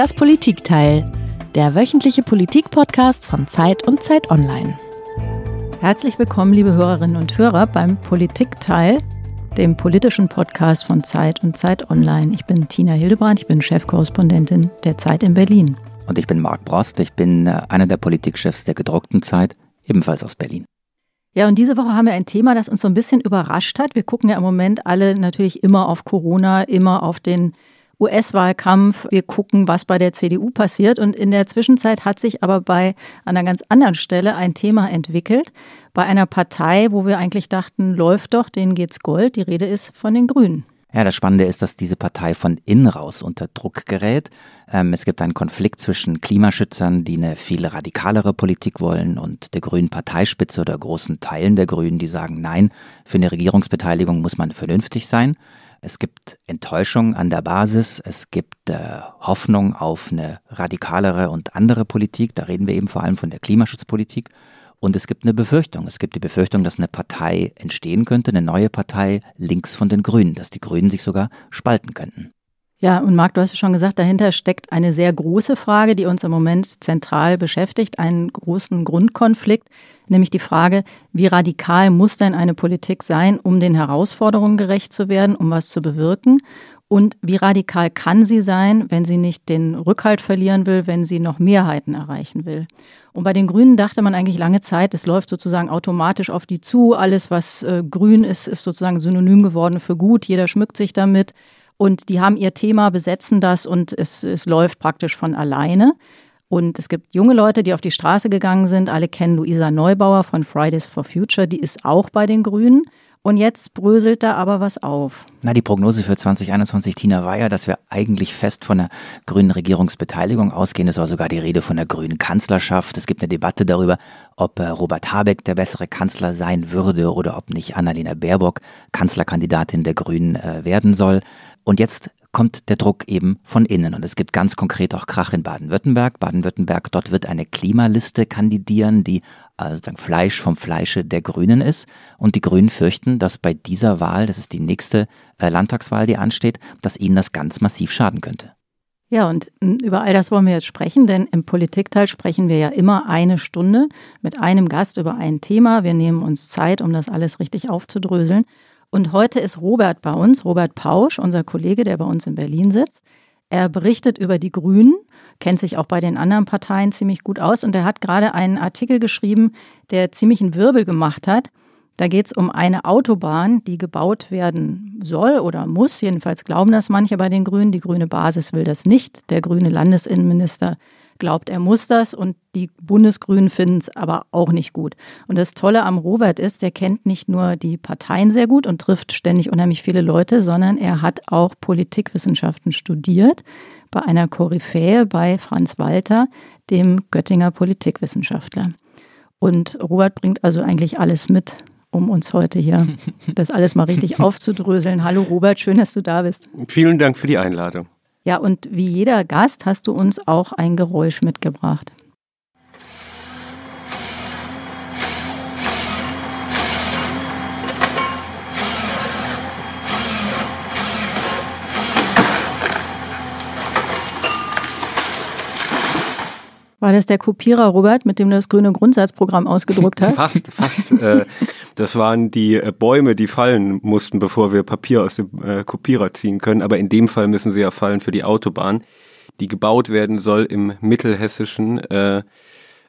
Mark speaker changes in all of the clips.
Speaker 1: Das Politikteil, der wöchentliche Politikpodcast von Zeit und Zeit Online.
Speaker 2: Herzlich willkommen, liebe Hörerinnen und Hörer, beim Politikteil, dem politischen Podcast von Zeit und Zeit Online. Ich bin Tina Hildebrand, ich bin Chefkorrespondentin der Zeit in Berlin.
Speaker 3: Und ich bin Marc Brost, ich bin äh, einer der Politikchefs der gedruckten Zeit, ebenfalls aus Berlin.
Speaker 2: Ja, und diese Woche haben wir ein Thema, das uns so ein bisschen überrascht hat. Wir gucken ja im Moment alle natürlich immer auf Corona, immer auf den US-Wahlkampf. Wir gucken, was bei der CDU passiert. Und in der Zwischenzeit hat sich aber bei einer ganz anderen Stelle ein Thema entwickelt. Bei einer Partei, wo wir eigentlich dachten, läuft doch, denen geht's Gold. Die Rede ist von den Grünen.
Speaker 3: Ja, das Spannende ist, dass diese Partei von innen raus unter Druck gerät. Ähm, es gibt einen Konflikt zwischen Klimaschützern, die eine viel radikalere Politik wollen, und der grünen Parteispitze oder großen Teilen der Grünen, die sagen, nein, für eine Regierungsbeteiligung muss man vernünftig sein. Es gibt Enttäuschung an der Basis, es gibt äh, Hoffnung auf eine radikalere und andere Politik. Da reden wir eben vor allem von der Klimaschutzpolitik. Und es gibt eine Befürchtung. Es gibt die Befürchtung, dass eine Partei entstehen könnte, eine neue Partei links von den Grünen, dass die Grünen sich sogar spalten könnten.
Speaker 2: Ja, und Marc, du hast ja schon gesagt, dahinter steckt eine sehr große Frage, die uns im Moment zentral beschäftigt, einen großen Grundkonflikt, nämlich die Frage, wie radikal muss denn eine Politik sein, um den Herausforderungen gerecht zu werden, um was zu bewirken? Und wie radikal kann sie sein, wenn sie nicht den Rückhalt verlieren will, wenn sie noch Mehrheiten erreichen will? Und bei den Grünen dachte man eigentlich lange Zeit, es läuft sozusagen automatisch auf die zu. Alles, was äh, grün ist, ist sozusagen synonym geworden für gut. Jeder schmückt sich damit. Und die haben ihr Thema, besetzen das und es, es läuft praktisch von alleine. Und es gibt junge Leute, die auf die Straße gegangen sind. Alle kennen Luisa Neubauer von Fridays for Future. Die ist auch bei den Grünen. Und jetzt bröselt da aber was auf.
Speaker 3: Na, die Prognose für 2021, Tina, war ja, dass wir eigentlich fest von einer grünen Regierungsbeteiligung ausgehen. Es war sogar die Rede von einer grünen Kanzlerschaft. Es gibt eine Debatte darüber, ob äh, Robert Habeck der bessere Kanzler sein würde oder ob nicht Annalena Baerbock Kanzlerkandidatin der Grünen äh, werden soll. Und jetzt kommt der Druck eben von innen. Und es gibt ganz konkret auch Krach in Baden-Württemberg. Baden-Württemberg, dort wird eine Klimaliste kandidieren, die also sozusagen Fleisch vom Fleische der Grünen ist. Und die Grünen fürchten, dass bei dieser Wahl, das ist die nächste äh, Landtagswahl, die ansteht, dass ihnen das ganz massiv schaden könnte.
Speaker 2: Ja, und über all das wollen wir jetzt sprechen, denn im Politikteil sprechen wir ja immer eine Stunde mit einem Gast über ein Thema. Wir nehmen uns Zeit, um das alles richtig aufzudröseln. Und heute ist Robert bei uns, Robert Pausch, unser Kollege, der bei uns in Berlin sitzt. Er berichtet über die Grünen, kennt sich auch bei den anderen Parteien ziemlich gut aus und er hat gerade einen Artikel geschrieben, der ziemlich einen Wirbel gemacht hat. Da geht es um eine Autobahn, die gebaut werden soll oder muss. Jedenfalls glauben das manche bei den Grünen. Die grüne Basis will das nicht. Der grüne Landesinnenminister glaubt, er muss das und die Bundesgrünen finden es aber auch nicht gut. Und das Tolle am Robert ist, er kennt nicht nur die Parteien sehr gut und trifft ständig unheimlich viele Leute, sondern er hat auch Politikwissenschaften studiert bei einer Koryphäe bei Franz Walter, dem Göttinger Politikwissenschaftler. Und Robert bringt also eigentlich alles mit, um uns heute hier das alles mal richtig aufzudröseln. Hallo Robert, schön, dass du da bist.
Speaker 4: Vielen Dank für die Einladung.
Speaker 2: Ja, und wie jeder Gast hast du uns auch ein Geräusch mitgebracht. War das der Kopierer, Robert, mit dem du das grüne Grundsatzprogramm ausgedruckt hast?
Speaker 4: fast, fast. Äh, das waren die äh, Bäume, die fallen mussten, bevor wir Papier aus dem äh, Kopierer ziehen können. Aber in dem Fall müssen sie ja fallen für die Autobahn, die gebaut werden soll im Mittelhessischen.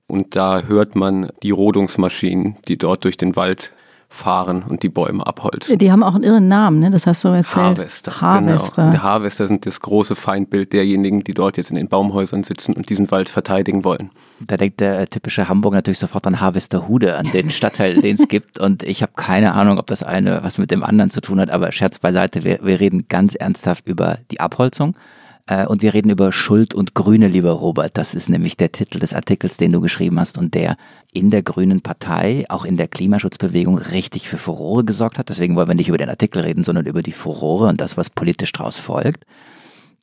Speaker 4: Und da hört man die Rodungsmaschinen, die dort durch den Wald fahren und die Bäume abholzen.
Speaker 2: Die haben auch einen irren Namen, ne? das hast du erzählt.
Speaker 4: Harvester. Harvester. Genau. Die Harvester sind das große Feindbild derjenigen, die dort jetzt in den Baumhäusern sitzen und diesen Wald verteidigen wollen.
Speaker 3: Da denkt der typische Hamburger natürlich sofort an Harvesterhude, an den Stadtteil, den es gibt. Und ich habe keine Ahnung, ob das eine was mit dem anderen zu tun hat, aber Scherz beiseite, wir, wir reden ganz ernsthaft über die Abholzung. Äh, und wir reden über Schuld und Grüne, lieber Robert. Das ist nämlich der Titel des Artikels, den du geschrieben hast und der in der Grünen Partei, auch in der Klimaschutzbewegung, richtig für Furore gesorgt hat. Deswegen wollen wir nicht über den Artikel reden, sondern über die Furore und das, was politisch daraus folgt.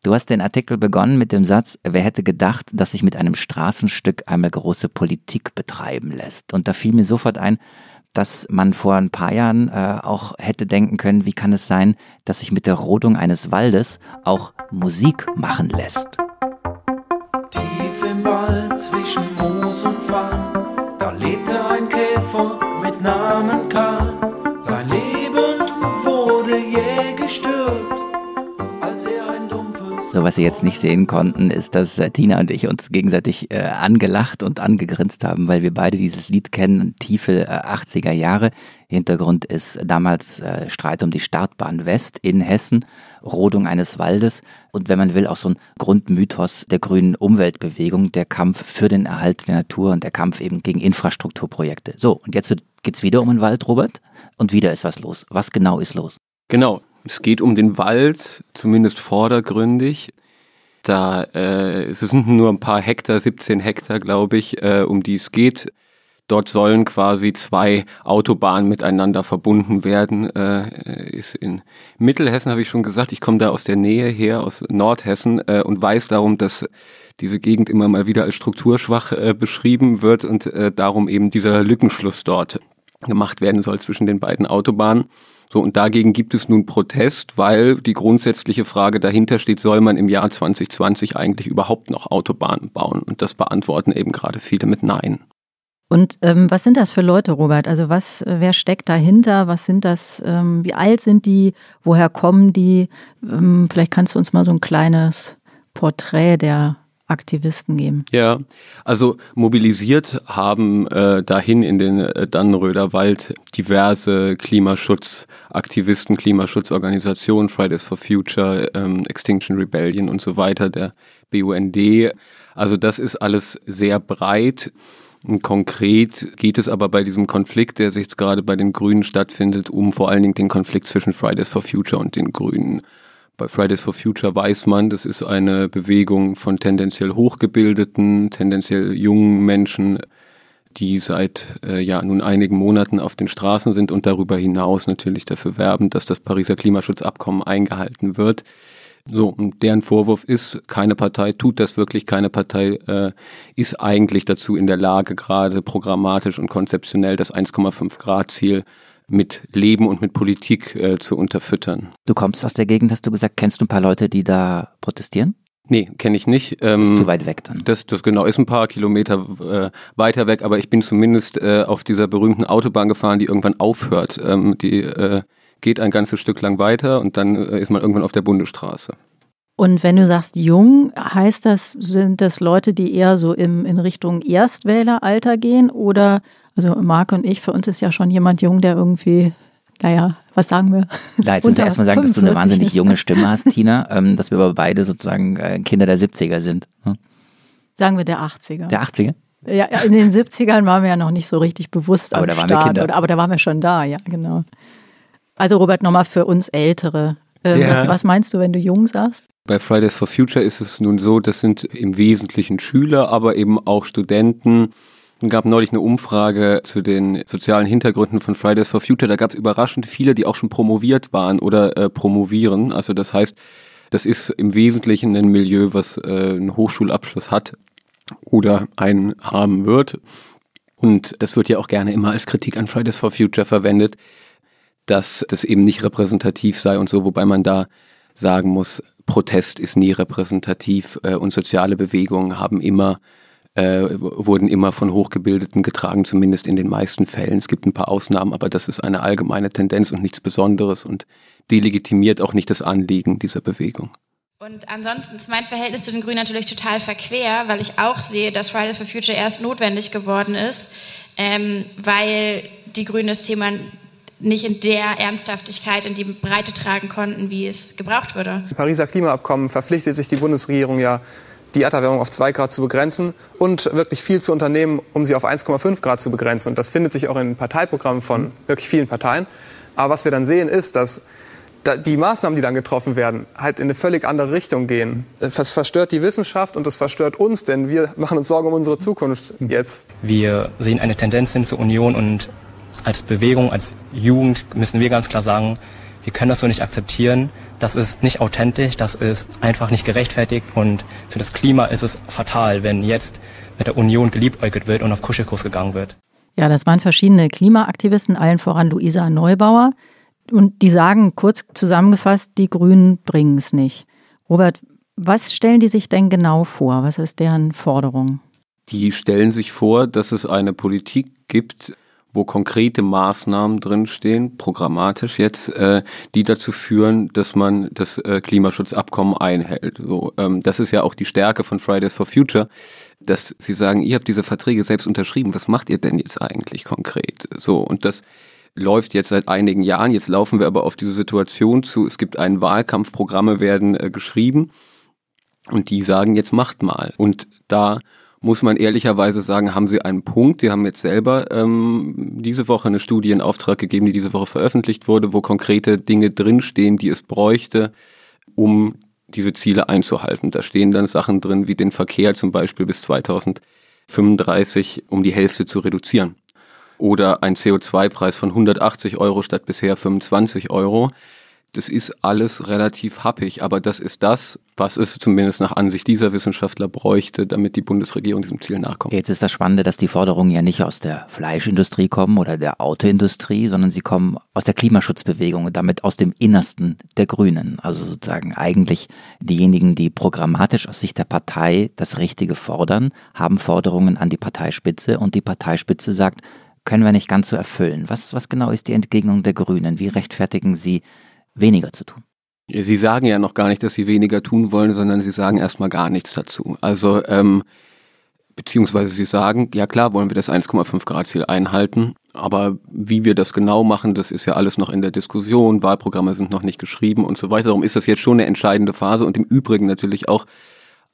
Speaker 3: Du hast den Artikel begonnen mit dem Satz, wer hätte gedacht, dass sich mit einem Straßenstück einmal große Politik betreiben lässt. Und da fiel mir sofort ein, dass man vor ein paar Jahren äh, auch hätte denken können, wie kann es sein, dass sich mit der Rodung eines Waldes auch Musik machen lässt.
Speaker 5: Tief im Wald zwischen
Speaker 3: Mond was Sie jetzt nicht sehen konnten, ist, dass äh, Tina und ich uns gegenseitig äh, angelacht und angegrinst haben, weil wir beide dieses Lied kennen, tiefe äh, 80er Jahre. Hintergrund ist damals äh, Streit um die Startbahn West in Hessen, Rodung eines Waldes und wenn man will auch so ein Grundmythos der grünen Umweltbewegung, der Kampf für den Erhalt der Natur und der Kampf eben gegen Infrastrukturprojekte. So, und jetzt wird, geht's wieder um den Wald, Robert, und wieder ist was los. Was genau ist los?
Speaker 4: Genau, es geht um den Wald, zumindest vordergründig. Da äh, es sind nur ein paar Hektar, 17 Hektar, glaube ich, äh, um die es geht. Dort sollen quasi zwei Autobahnen miteinander verbunden werden. Äh, ist in Mittelhessen, habe ich schon gesagt. Ich komme da aus der Nähe her, aus Nordhessen äh, und weiß darum, dass diese Gegend immer mal wieder als strukturschwach äh, beschrieben wird und äh, darum eben dieser Lückenschluss dort gemacht werden soll zwischen den beiden Autobahnen. So, und dagegen gibt es nun Protest, weil die grundsätzliche Frage dahinter steht, soll man im Jahr 2020 eigentlich überhaupt noch Autobahnen bauen? Und das beantworten eben gerade viele mit Nein.
Speaker 2: Und ähm, was sind das für Leute, Robert? Also was, äh, wer steckt dahinter? Was sind das? Ähm, wie alt sind die? Woher kommen die? Ähm, vielleicht kannst du uns mal so ein kleines Porträt der Aktivisten geben.
Speaker 4: Ja, also mobilisiert haben äh, dahin in den äh, Dannenröder Wald diverse Klimaschutzaktivisten, Klimaschutzorganisationen, Fridays for Future, ähm, Extinction Rebellion und so weiter, der BUND. Also das ist alles sehr breit. Konkret geht es aber bei diesem Konflikt, der sich jetzt gerade bei den Grünen stattfindet, um vor allen Dingen den Konflikt zwischen Fridays for Future und den Grünen. Bei Fridays for Future weiß man, das ist eine Bewegung von tendenziell hochgebildeten, tendenziell jungen Menschen, die seit äh, ja nun einigen Monaten auf den Straßen sind und darüber hinaus natürlich dafür werben, dass das Pariser Klimaschutzabkommen eingehalten wird. So, und deren Vorwurf ist, keine Partei tut das wirklich, keine Partei äh, ist eigentlich dazu in der Lage, gerade programmatisch und konzeptionell das 1,5 Grad Ziel mit Leben und mit Politik äh, zu unterfüttern.
Speaker 3: Du kommst aus der Gegend, hast du gesagt, kennst du ein paar Leute, die da protestieren?
Speaker 4: Nee, kenne ich nicht. Ähm,
Speaker 3: ist zu weit weg dann.
Speaker 4: Das, das genau ist ein paar Kilometer äh, weiter weg, aber ich bin zumindest äh, auf dieser berühmten Autobahn gefahren, die irgendwann aufhört. Ähm, die äh, geht ein ganzes Stück lang weiter und dann äh, ist man irgendwann auf der Bundesstraße.
Speaker 2: Und wenn du sagst jung, heißt das, sind das Leute, die eher so im, in Richtung Erstwähleralter gehen? Oder, also Marc und ich, für uns ist ja schon jemand jung, der irgendwie, naja, was sagen wir?
Speaker 3: Ja, jetzt muss ich erstmal sagen, dass du eine wahnsinnig junge Stimme hast, Tina, ähm, dass wir aber beide sozusagen äh, Kinder der 70er sind. Hm?
Speaker 2: Sagen wir der 80er.
Speaker 3: Der 80er?
Speaker 2: Ja, in den 70ern waren wir ja noch nicht so richtig bewusst
Speaker 3: aber
Speaker 2: am
Speaker 3: da waren
Speaker 2: Start.
Speaker 3: wir Kinder.
Speaker 2: Oder, aber da waren wir schon da, ja, genau. Also Robert, nochmal für uns Ältere. Ähm,
Speaker 4: Ja.
Speaker 2: was, was meinst du, wenn du jung sagst?
Speaker 4: Bei Fridays for Future ist es nun so, das sind im Wesentlichen Schüler, aber eben auch Studenten. Es gab neulich eine Umfrage zu den sozialen Hintergründen von Fridays for Future. Da gab es überraschend viele, die auch schon promoviert waren oder äh, promovieren. Also das heißt, das ist im Wesentlichen ein Milieu, was äh, einen Hochschulabschluss hat oder einen haben wird. Und das wird ja auch gerne immer als Kritik an Fridays for Future verwendet, dass das eben nicht repräsentativ sei und so, wobei man da sagen muss, Protest ist nie repräsentativ äh, und soziale Bewegungen haben immer äh, wurden immer von Hochgebildeten getragen, zumindest in den meisten Fällen. Es gibt ein paar Ausnahmen, aber das ist eine allgemeine Tendenz und nichts Besonderes und delegitimiert auch nicht das Anliegen dieser Bewegung.
Speaker 6: Und ansonsten ist mein Verhältnis zu den Grünen natürlich total verquer, weil ich auch sehe, dass Fridays for Future erst notwendig geworden ist, ähm, weil die Grünen das Thema nicht in der Ernsthaftigkeit, in die Breite tragen konnten, wie es gebraucht würde.
Speaker 7: Im Pariser Klimaabkommen verpflichtet sich die Bundesregierung ja, die Erderwärmung auf 2 Grad zu begrenzen und wirklich viel zu unternehmen, um sie auf 1,5 Grad zu begrenzen. Und das findet sich auch in Parteiprogrammen von wirklich vielen Parteien. Aber was wir dann sehen, ist, dass da- die Maßnahmen, die dann getroffen werden, halt in eine völlig andere Richtung gehen. Das verstört die Wissenschaft und das verstört uns, denn wir machen uns Sorgen um unsere Zukunft jetzt.
Speaker 8: Wir sehen eine Tendenz hin zur Union und als Bewegung, als Jugend müssen wir ganz klar sagen, wir können das so nicht akzeptieren. Das ist nicht authentisch, das ist einfach nicht gerechtfertigt und für das Klima ist es fatal, wenn jetzt mit der Union geliebäugelt wird und auf Kuschelkurs gegangen wird.
Speaker 2: Ja, das waren verschiedene Klimaaktivisten, allen voran Luisa Neubauer. Und die sagen kurz zusammengefasst, die Grünen bringen es nicht. Robert, was stellen die sich denn genau vor? Was ist deren Forderung?
Speaker 4: Die stellen sich vor, dass es eine Politik gibt, wo konkrete Maßnahmen drinstehen, programmatisch jetzt, äh, die dazu führen, dass man das äh, Klimaschutzabkommen einhält. So, ähm, das ist ja auch die Stärke von Fridays for Future, dass sie sagen, ihr habt diese Verträge selbst unterschrieben, was macht ihr denn jetzt eigentlich konkret? So, und das läuft jetzt seit einigen Jahren. Jetzt laufen wir aber auf diese Situation zu. Es gibt einen Wahlkampf, Programme werden äh, geschrieben und die sagen, jetzt macht mal. Und da muss man ehrlicherweise sagen, haben sie einen Punkt. Sie haben jetzt selber ähm, diese Woche eine Studie in Auftrag gegeben, die diese Woche veröffentlicht wurde, wo konkrete Dinge drinstehen, die es bräuchte, um diese Ziele einzuhalten. Da stehen dann Sachen drin, wie den Verkehr zum Beispiel bis 2035 um die Hälfte zu reduzieren. Oder ein CO2-Preis von 180 Euro statt bisher 25 Euro das ist alles relativ happig, aber das ist das, was es zumindest nach Ansicht dieser Wissenschaftler bräuchte, damit die Bundesregierung diesem Ziel nachkommt.
Speaker 3: Jetzt ist das Spannende, dass die Forderungen ja nicht aus der Fleischindustrie kommen oder der Autoindustrie, sondern sie kommen aus der Klimaschutzbewegung und damit aus dem Innersten der Grünen. Also sozusagen eigentlich diejenigen, die programmatisch aus Sicht der Partei das Richtige fordern, haben Forderungen an die Parteispitze und die Parteispitze sagt, können wir nicht ganz so erfüllen. Was, was genau ist die Entgegnung der Grünen? Wie rechtfertigen sie weniger zu tun.
Speaker 4: Sie sagen ja noch gar nicht, dass Sie weniger tun wollen, sondern Sie sagen erstmal gar nichts dazu. Also, ähm, beziehungsweise Sie sagen, ja klar, wollen wir das 1,5 Grad Ziel einhalten, aber wie wir das genau machen, das ist ja alles noch in der Diskussion, Wahlprogramme sind noch nicht geschrieben und so weiter. Darum ist das jetzt schon eine entscheidende Phase und im Übrigen natürlich auch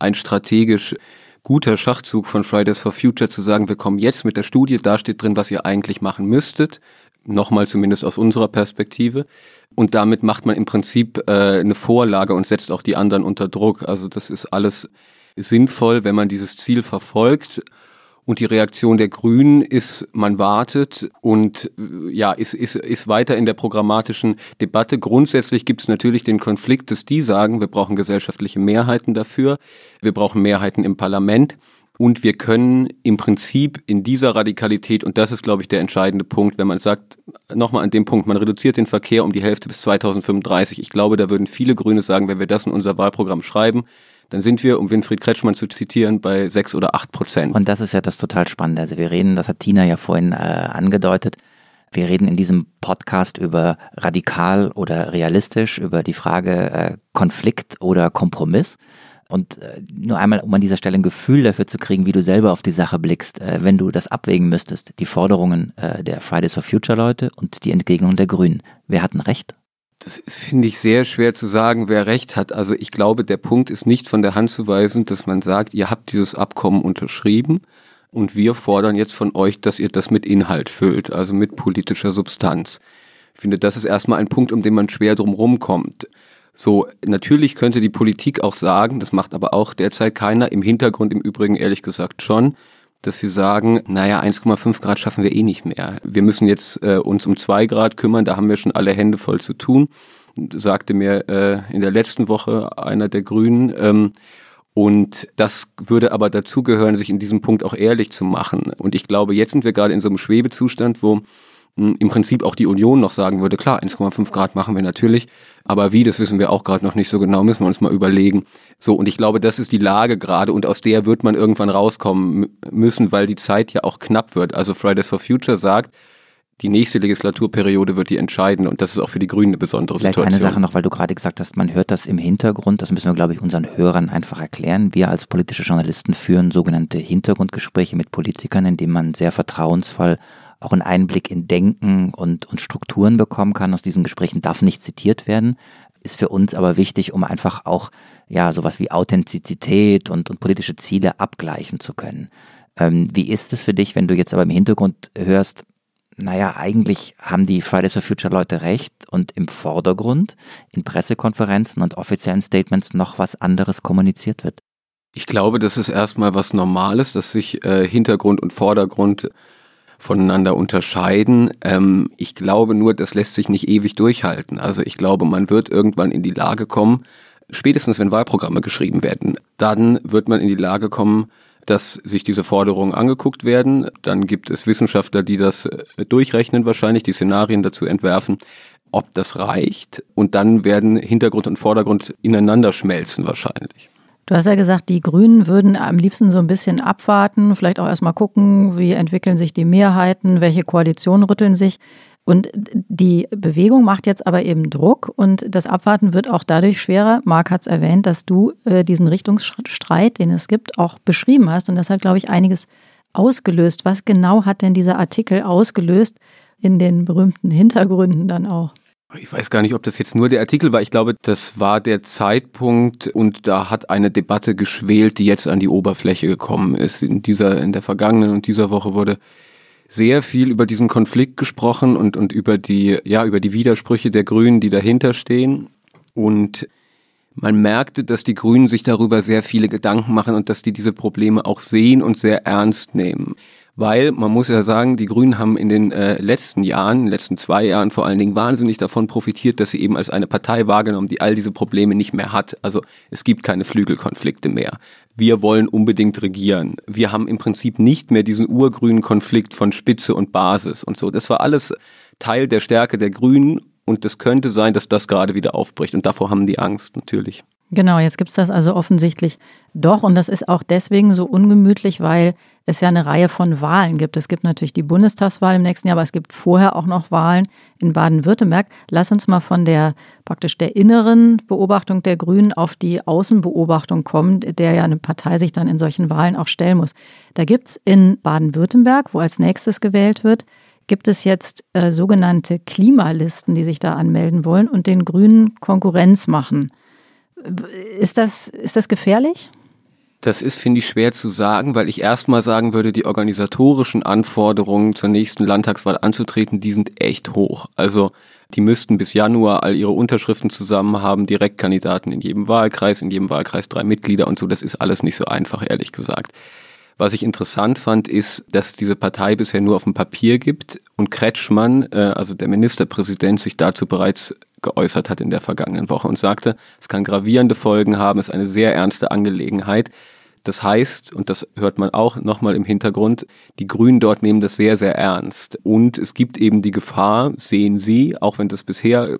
Speaker 4: ein strategisch guter Schachzug von Fridays for Future zu sagen, wir kommen jetzt mit der Studie, da steht drin, was ihr eigentlich machen müsstet nochmal zumindest aus unserer Perspektive. Und damit macht man im Prinzip äh, eine Vorlage und setzt auch die anderen unter Druck. Also das ist alles sinnvoll, wenn man dieses Ziel verfolgt. Und die Reaktion der Grünen ist, man wartet und äh, ja, ist, ist, ist weiter in der programmatischen Debatte. Grundsätzlich gibt es natürlich den Konflikt, dass die sagen, wir brauchen gesellschaftliche Mehrheiten dafür, wir brauchen Mehrheiten im Parlament. Und wir können im Prinzip in dieser Radikalität, und das ist, glaube ich, der entscheidende Punkt, wenn man sagt, nochmal an dem Punkt, man reduziert den Verkehr um die Hälfte bis 2035. Ich glaube, da würden viele Grüne sagen, wenn wir das in unser Wahlprogramm schreiben, dann sind wir, um Winfried Kretschmann zu zitieren, bei sechs oder acht Prozent.
Speaker 3: Und das ist ja das total Spannende. Also wir reden, das hat Tina ja vorhin äh, angedeutet, wir reden in diesem Podcast über radikal oder realistisch, über die Frage äh, Konflikt oder Kompromiss. Und äh, nur einmal, um an dieser Stelle ein Gefühl dafür zu kriegen, wie du selber auf die Sache blickst, äh, wenn du das abwägen müsstest, die Forderungen äh, der Fridays for Future Leute und die Entgegnung der Grünen. Wer hatten recht?
Speaker 4: Das finde ich sehr schwer zu sagen, wer recht hat. Also ich glaube, der Punkt ist nicht von der Hand zu weisen, dass man sagt, ihr habt dieses Abkommen unterschrieben und wir fordern jetzt von euch, dass ihr das mit Inhalt füllt, also mit politischer Substanz. Ich finde, das ist erstmal ein Punkt, um den man schwer drum rumkommt. So, natürlich könnte die Politik auch sagen, das macht aber auch derzeit keiner, im Hintergrund im Übrigen ehrlich gesagt schon, dass sie sagen, naja, 1,5 Grad schaffen wir eh nicht mehr. Wir müssen jetzt äh, uns um zwei Grad kümmern, da haben wir schon alle Hände voll zu tun, sagte mir äh, in der letzten Woche einer der Grünen. Ähm, und das würde aber dazugehören, sich in diesem Punkt auch ehrlich zu machen. Und ich glaube, jetzt sind wir gerade in so einem Schwebezustand, wo im Prinzip auch die Union noch sagen würde, klar, 1,5 Grad machen wir natürlich, aber wie, das wissen wir auch gerade noch nicht so genau, müssen wir uns mal überlegen. So, und ich glaube, das ist die Lage gerade und aus der wird man irgendwann rauskommen müssen, weil die Zeit ja auch knapp wird. Also Fridays for Future sagt, die nächste Legislaturperiode wird die entscheiden und das ist auch für die Grünen eine besondere
Speaker 3: Vielleicht
Speaker 4: Situation.
Speaker 3: eine Sache noch, weil du gerade gesagt hast, man hört das im Hintergrund, das müssen wir, glaube ich, unseren Hörern einfach erklären. Wir als politische Journalisten führen sogenannte Hintergrundgespräche mit Politikern, indem man sehr vertrauensvoll auch einen Einblick in Denken und, und Strukturen bekommen kann. Aus diesen Gesprächen darf nicht zitiert werden, ist für uns aber wichtig, um einfach auch ja sowas wie Authentizität und, und politische Ziele abgleichen zu können. Ähm, wie ist es für dich, wenn du jetzt aber im Hintergrund hörst, naja, eigentlich haben die Fridays for Future Leute recht und im Vordergrund in Pressekonferenzen und offiziellen Statements noch was anderes kommuniziert wird?
Speaker 4: Ich glaube, das ist erstmal was Normales, dass sich äh, Hintergrund und Vordergrund voneinander unterscheiden. Ähm, ich glaube nur, das lässt sich nicht ewig durchhalten. Also ich glaube, man wird irgendwann in die Lage kommen, spätestens wenn Wahlprogramme geschrieben werden, dann wird man in die Lage kommen, dass sich diese Forderungen angeguckt werden. Dann gibt es Wissenschaftler, die das äh, durchrechnen wahrscheinlich, die Szenarien dazu entwerfen, ob das reicht. Und dann werden Hintergrund und Vordergrund ineinander schmelzen wahrscheinlich.
Speaker 2: Du hast ja gesagt, die Grünen würden am liebsten so ein bisschen abwarten, vielleicht auch erstmal gucken, wie entwickeln sich die Mehrheiten, welche Koalitionen rütteln sich. Und die Bewegung macht jetzt aber eben Druck und das Abwarten wird auch dadurch schwerer. Marc hat es erwähnt, dass du äh, diesen Richtungsstreit, den es gibt, auch beschrieben hast. Und das hat, glaube ich, einiges ausgelöst. Was genau hat denn dieser Artikel ausgelöst in den berühmten Hintergründen dann auch?
Speaker 4: Ich weiß gar nicht, ob das jetzt nur der Artikel war. Ich glaube, das war der Zeitpunkt und da hat eine Debatte geschwelt, die jetzt an die Oberfläche gekommen ist. In dieser, in der vergangenen und dieser Woche wurde sehr viel über diesen Konflikt gesprochen und, und über die, ja, über die Widersprüche der Grünen, die dahinter stehen. Und man merkte, dass die Grünen sich darüber sehr viele Gedanken machen und dass die diese Probleme auch sehen und sehr ernst nehmen weil man muss ja sagen, die Grünen haben in den äh, letzten Jahren, in den letzten zwei Jahren vor allen Dingen wahnsinnig davon profitiert, dass sie eben als eine Partei wahrgenommen, die all diese Probleme nicht mehr hat. Also es gibt keine Flügelkonflikte mehr. Wir wollen unbedingt regieren. Wir haben im Prinzip nicht mehr diesen urgrünen Konflikt von Spitze und Basis und so. Das war alles Teil der Stärke der Grünen und es könnte sein, dass das gerade wieder aufbricht und davor haben die Angst natürlich.
Speaker 2: Genau, jetzt gibt es das also offensichtlich doch und das ist auch deswegen so ungemütlich, weil es ja eine Reihe von Wahlen gibt. Es gibt natürlich die Bundestagswahl im nächsten Jahr, aber es gibt vorher auch noch Wahlen in Baden-Württemberg. Lass uns mal von der praktisch der inneren Beobachtung der Grünen auf die Außenbeobachtung kommen, der ja eine Partei sich dann in solchen Wahlen auch stellen muss. Da gibt es in Baden-Württemberg, wo als nächstes gewählt wird, gibt es jetzt äh, sogenannte Klimalisten, die sich da anmelden wollen und den Grünen Konkurrenz machen. Ist das, ist das gefährlich?
Speaker 4: Das ist, finde ich, schwer zu sagen, weil ich erstmal sagen würde, die organisatorischen Anforderungen zur nächsten Landtagswahl anzutreten, die sind echt hoch. Also die müssten bis Januar all ihre Unterschriften zusammen haben, Direktkandidaten in jedem Wahlkreis, in jedem Wahlkreis drei Mitglieder und so. Das ist alles nicht so einfach, ehrlich gesagt. Was ich interessant fand, ist, dass diese Partei bisher nur auf dem Papier gibt und Kretschmann, äh, also der Ministerpräsident, sich dazu bereits geäußert hat in der vergangenen Woche und sagte, es kann gravierende Folgen haben, es ist eine sehr ernste Angelegenheit. Das heißt, und das hört man auch nochmal im Hintergrund, die Grünen dort nehmen das sehr, sehr ernst. Und es gibt eben die Gefahr, sehen Sie, auch wenn das bisher,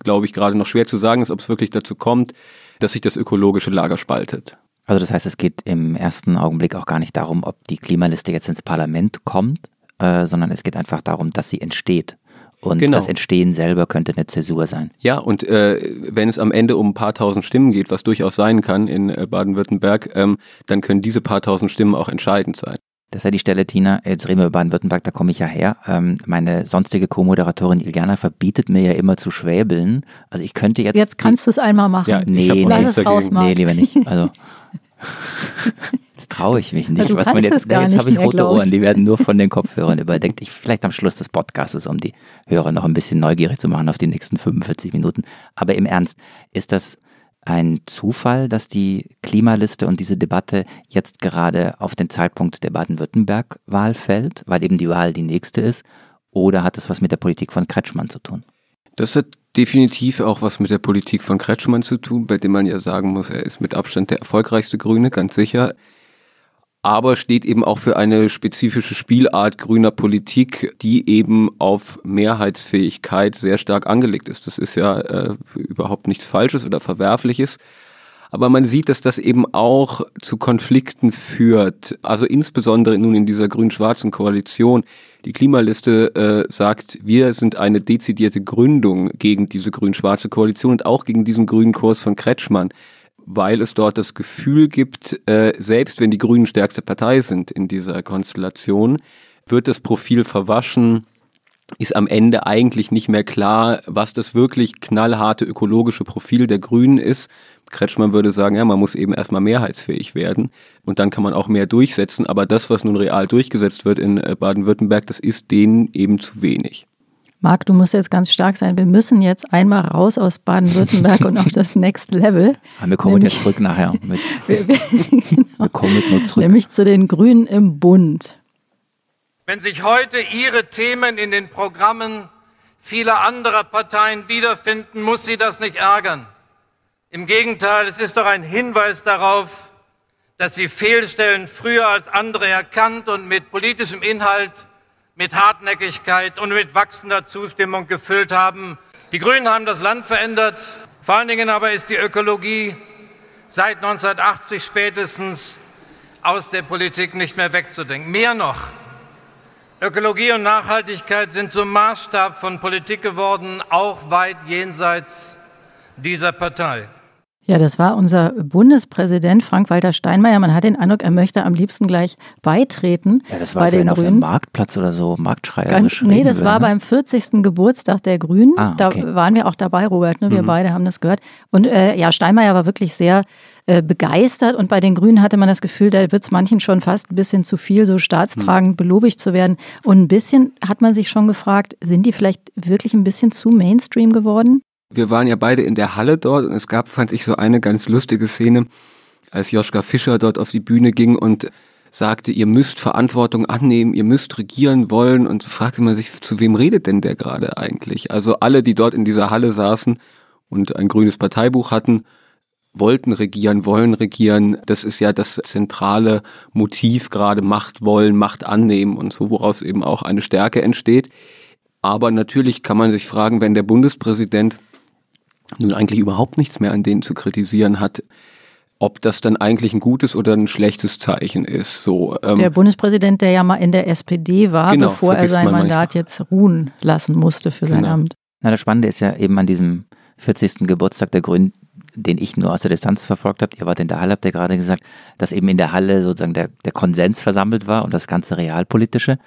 Speaker 4: glaube ich, gerade noch schwer zu sagen ist, ob es wirklich dazu kommt, dass sich das ökologische Lager spaltet.
Speaker 3: Also das heißt, es geht im ersten Augenblick auch gar nicht darum, ob die Klimaliste jetzt ins Parlament kommt, äh, sondern es geht einfach darum, dass sie entsteht. Und genau. das Entstehen selber könnte eine Zäsur sein.
Speaker 4: Ja, und äh, wenn es am Ende um ein paar tausend Stimmen geht, was durchaus sein kann in äh, Baden-Württemberg, ähm, dann können diese paar tausend Stimmen auch entscheidend sein.
Speaker 3: Das ist ja die Stelle, Tina. Jetzt reden wir über Baden-Württemberg, da komme ich ja her. Ähm, meine sonstige Co-Moderatorin Iliana verbietet mir ja immer zu schwäbeln. Also ich könnte jetzt.
Speaker 2: Jetzt kannst du es einmal machen.
Speaker 3: Ja, nee, nee, nee, lieber nicht. Also traue ich mich nicht.
Speaker 2: Ja,
Speaker 3: was man jetzt,
Speaker 2: nee,
Speaker 3: jetzt habe ich rote
Speaker 2: mehr,
Speaker 3: Ohren, die werden nur von den Kopfhörern überdenkt. Ich, vielleicht am Schluss des Podcasts, um die Hörer noch ein bisschen neugierig zu machen auf die nächsten 45 Minuten. Aber im Ernst, ist das ein Zufall, dass die Klimaliste und diese Debatte jetzt gerade auf den Zeitpunkt der Baden-Württemberg-Wahl fällt, weil eben die Wahl die nächste ist? Oder hat es was mit der Politik von Kretschmann zu tun?
Speaker 4: Das hat definitiv auch was mit der Politik von Kretschmann zu tun, bei dem man ja sagen muss, er ist mit Abstand der erfolgreichste Grüne, ganz sicher. Aber steht eben auch für eine spezifische Spielart grüner Politik, die eben auf Mehrheitsfähigkeit sehr stark angelegt ist. Das ist ja äh, überhaupt nichts Falsches oder Verwerfliches. Aber man sieht, dass das eben auch zu Konflikten führt. Also insbesondere nun in dieser grün-schwarzen Koalition. Die Klimaliste äh, sagt, wir sind eine dezidierte Gründung gegen diese grün-schwarze Koalition und auch gegen diesen grünen Kurs von Kretschmann, weil es dort das Gefühl gibt, äh, selbst wenn die Grünen stärkste Partei sind in dieser Konstellation, wird das Profil verwaschen, ist am Ende eigentlich nicht mehr klar, was das wirklich knallharte ökologische Profil der Grünen ist. Kretschmann würde sagen, ja, man muss eben erstmal mehrheitsfähig werden und dann kann man auch mehr durchsetzen. Aber das, was nun real durchgesetzt wird in äh, Baden-Württemberg, das ist denen eben zu wenig.
Speaker 2: Marc, du musst jetzt ganz stark sein. Wir müssen jetzt einmal raus aus Baden-Württemberg und auf das Next Level.
Speaker 3: Aber wir kommen nämlich, jetzt zurück nachher. Mit, wir, wir,
Speaker 2: genau, wir kommen mit nur zurück. Nämlich zu den Grünen im Bund.
Speaker 9: Wenn sich heute Ihre Themen in den Programmen vieler anderer Parteien wiederfinden, muss Sie das nicht ärgern. Im Gegenteil, es ist doch ein Hinweis darauf, dass sie Fehlstellen früher als andere erkannt und mit politischem Inhalt, mit Hartnäckigkeit und mit wachsender Zustimmung gefüllt haben. Die Grünen haben das Land verändert. Vor allen Dingen aber ist die Ökologie seit 1980 spätestens aus der Politik nicht mehr wegzudenken. Mehr noch, Ökologie und Nachhaltigkeit sind zum Maßstab von Politik geworden, auch weit jenseits dieser Partei.
Speaker 2: Ja, das war unser Bundespräsident Frank-Walter Steinmeier. Man hat den Eindruck, er möchte am liebsten gleich beitreten.
Speaker 3: Ja, das war
Speaker 2: bei den
Speaker 3: auf
Speaker 2: Grünen.
Speaker 3: dem Marktplatz oder so marktschreierisch
Speaker 2: Ganz, nee, das
Speaker 3: würde,
Speaker 2: war
Speaker 3: ne?
Speaker 2: beim 40. Geburtstag der Grünen.
Speaker 3: Ah, okay.
Speaker 2: Da waren wir auch dabei, Robert. Ne? Wir
Speaker 3: Mhm.
Speaker 2: beide haben das gehört. Und äh, ja, Steinmeier war wirklich sehr äh, begeistert. Und bei den Grünen hatte man das Gefühl, da wird es manchen schon fast ein bisschen zu viel, so
Speaker 3: Mhm.
Speaker 2: staatstragend belobigt zu werden. Und ein bisschen hat man sich schon gefragt, sind die vielleicht wirklich ein bisschen zu Mainstream geworden?
Speaker 4: Wir waren ja beide in der Halle dort und es gab, fand ich, so eine ganz lustige Szene, als Joschka Fischer dort auf die Bühne ging und sagte, ihr müsst Verantwortung annehmen, ihr müsst regieren wollen und fragte man sich, zu wem redet denn der gerade eigentlich? Also alle, die dort in dieser Halle saßen und ein grünes Parteibuch hatten, wollten regieren, wollen regieren. Das ist ja das zentrale Motiv gerade Macht wollen, Macht annehmen und so, woraus eben auch eine Stärke entsteht. Aber natürlich kann man sich fragen, wenn der Bundespräsident nun eigentlich überhaupt nichts mehr an denen zu kritisieren hat, ob das dann eigentlich ein gutes oder ein schlechtes Zeichen ist. So, ähm,
Speaker 2: Der Bundespräsident, der ja mal in der SPD war,
Speaker 4: Genau,
Speaker 2: bevor er sein
Speaker 4: man
Speaker 2: Mandat jetzt ruhen lassen musste für sein
Speaker 4: Genau.
Speaker 2: Amt.
Speaker 3: Na, das Spannende ist ja eben an diesem 40. Geburtstag der Grünen, den ich nur aus der Distanz verfolgt habe, ihr wart in der Halle, habt ihr gerade gesagt, dass eben in der Halle sozusagen der, der Konsens versammelt war und das ganze Realpolitische.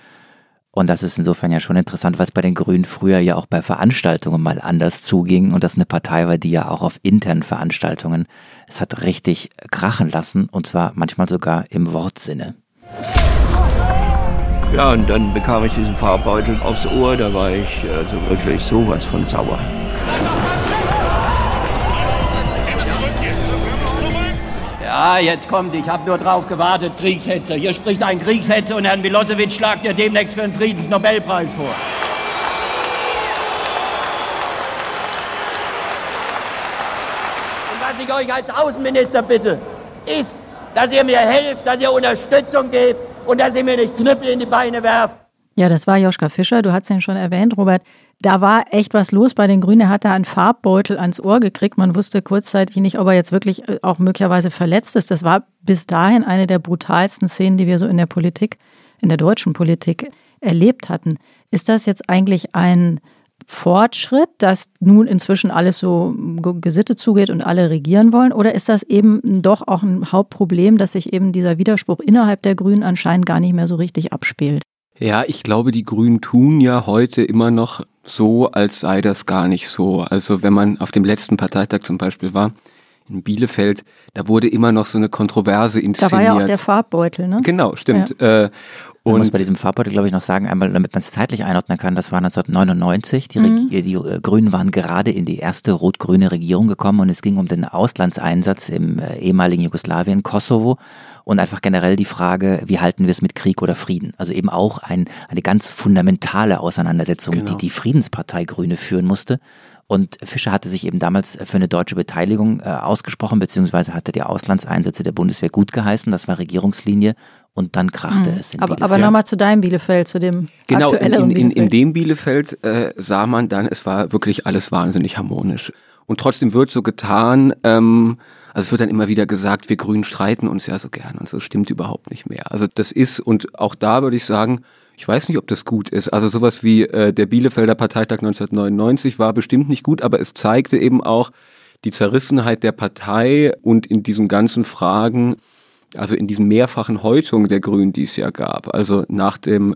Speaker 3: Und das ist insofern ja schon interessant, weil es bei den Grünen früher ja auch bei Veranstaltungen mal anders zuging und das eine Partei war, die ja auch auf internen Veranstaltungen es hat richtig krachen lassen und zwar manchmal sogar im Wortsinne.
Speaker 10: Ja, und dann bekam ich diesen Farbbeutel aufs Ohr, da war ich also wirklich sowas von sauer.
Speaker 11: Ja, jetzt kommt, ich habe nur drauf gewartet, Kriegshetzer. Hier spricht ein Kriegshetzer und Herrn Milosevic schlagt ihr demnächst für einen Friedensnobelpreis vor. Und was ich euch als Außenminister bitte, ist, dass ihr mir helft, dass ihr Unterstützung gebt und dass ihr mir nicht Knüppel in die Beine werft.
Speaker 2: Ja, das war Joschka Fischer, du hast ihn schon erwähnt, Robert. Da war echt was los bei den Grünen. Er hatte einen Farbbeutel ans Ohr gekriegt. Man wusste kurzzeitig nicht, ob er jetzt wirklich äh, auch möglicherweise verletzt ist. Das war bis dahin eine der brutalsten Szenen, die wir so in der Politik, in der deutschen Politik erlebt hatten. Ist das jetzt eigentlich ein Fortschritt, dass nun inzwischen alles so ge- gesittet zugeht und alle regieren wollen? Oder ist das eben doch auch ein Hauptproblem, dass sich eben dieser Widerspruch innerhalb der Grünen anscheinend gar nicht mehr so richtig abspielt?
Speaker 4: Ja, ich glaube, die Grünen tun ja heute immer noch so, als sei das gar nicht so. Also wenn man auf dem letzten Parteitag zum Beispiel war, in Bielefeld, da wurde immer noch so eine Kontroverse
Speaker 2: Da
Speaker 4: inszeniert.
Speaker 2: war ja auch der Farbbeutel, ne?
Speaker 4: Genau, stimmt. Äh,
Speaker 3: Man muss
Speaker 4: und
Speaker 3: bei diesem Farbbeutel, glaube ich, noch sagen, einmal, damit man es zeitlich einordnen kann, das war 1999. Die,
Speaker 2: Mhm.
Speaker 3: Reg- die äh, Grünen waren gerade in die erste rot-grüne Regierung gekommen und es ging um den Auslandseinsatz im äh, ehemaligen Jugoslawien, Kosovo und einfach generell die Frage, wie halten wir es mit Krieg oder Frieden? Also eben auch ein, eine ganz fundamentale Auseinandersetzung,
Speaker 4: Genau.
Speaker 3: die die Friedenspartei Grüne führen musste. Und Fischer hatte sich eben damals für eine deutsche Beteiligung äh, ausgesprochen, beziehungsweise hatte die Auslandseinsätze der Bundeswehr gut geheißen. Das war Regierungslinie. Und dann krachte
Speaker 2: Mhm.
Speaker 3: es in
Speaker 2: Aber,
Speaker 3: Bielefeld.
Speaker 2: aber nochmal zu deinem Bielefeld, zu dem
Speaker 4: Genau, in,
Speaker 2: aktuelleren
Speaker 4: in, in, in
Speaker 2: Bielefeld.
Speaker 4: dem Bielefeld äh, sah man dann, es war wirklich alles wahnsinnig harmonisch. Und trotzdem wird so getan, ähm, also es wird dann immer wieder gesagt, wir Grünen streiten uns ja so gern und so stimmt überhaupt nicht mehr. Also das ist, und auch da würde ich sagen, ich weiß nicht, ob das gut ist. Also sowas wie äh, der Bielefelder Parteitag 1999 war bestimmt nicht gut, aber es zeigte eben auch die Zerrissenheit der Partei und in diesen ganzen Fragen, also in diesen mehrfachen Häutungen der Grünen, die es ja gab. Also nach dem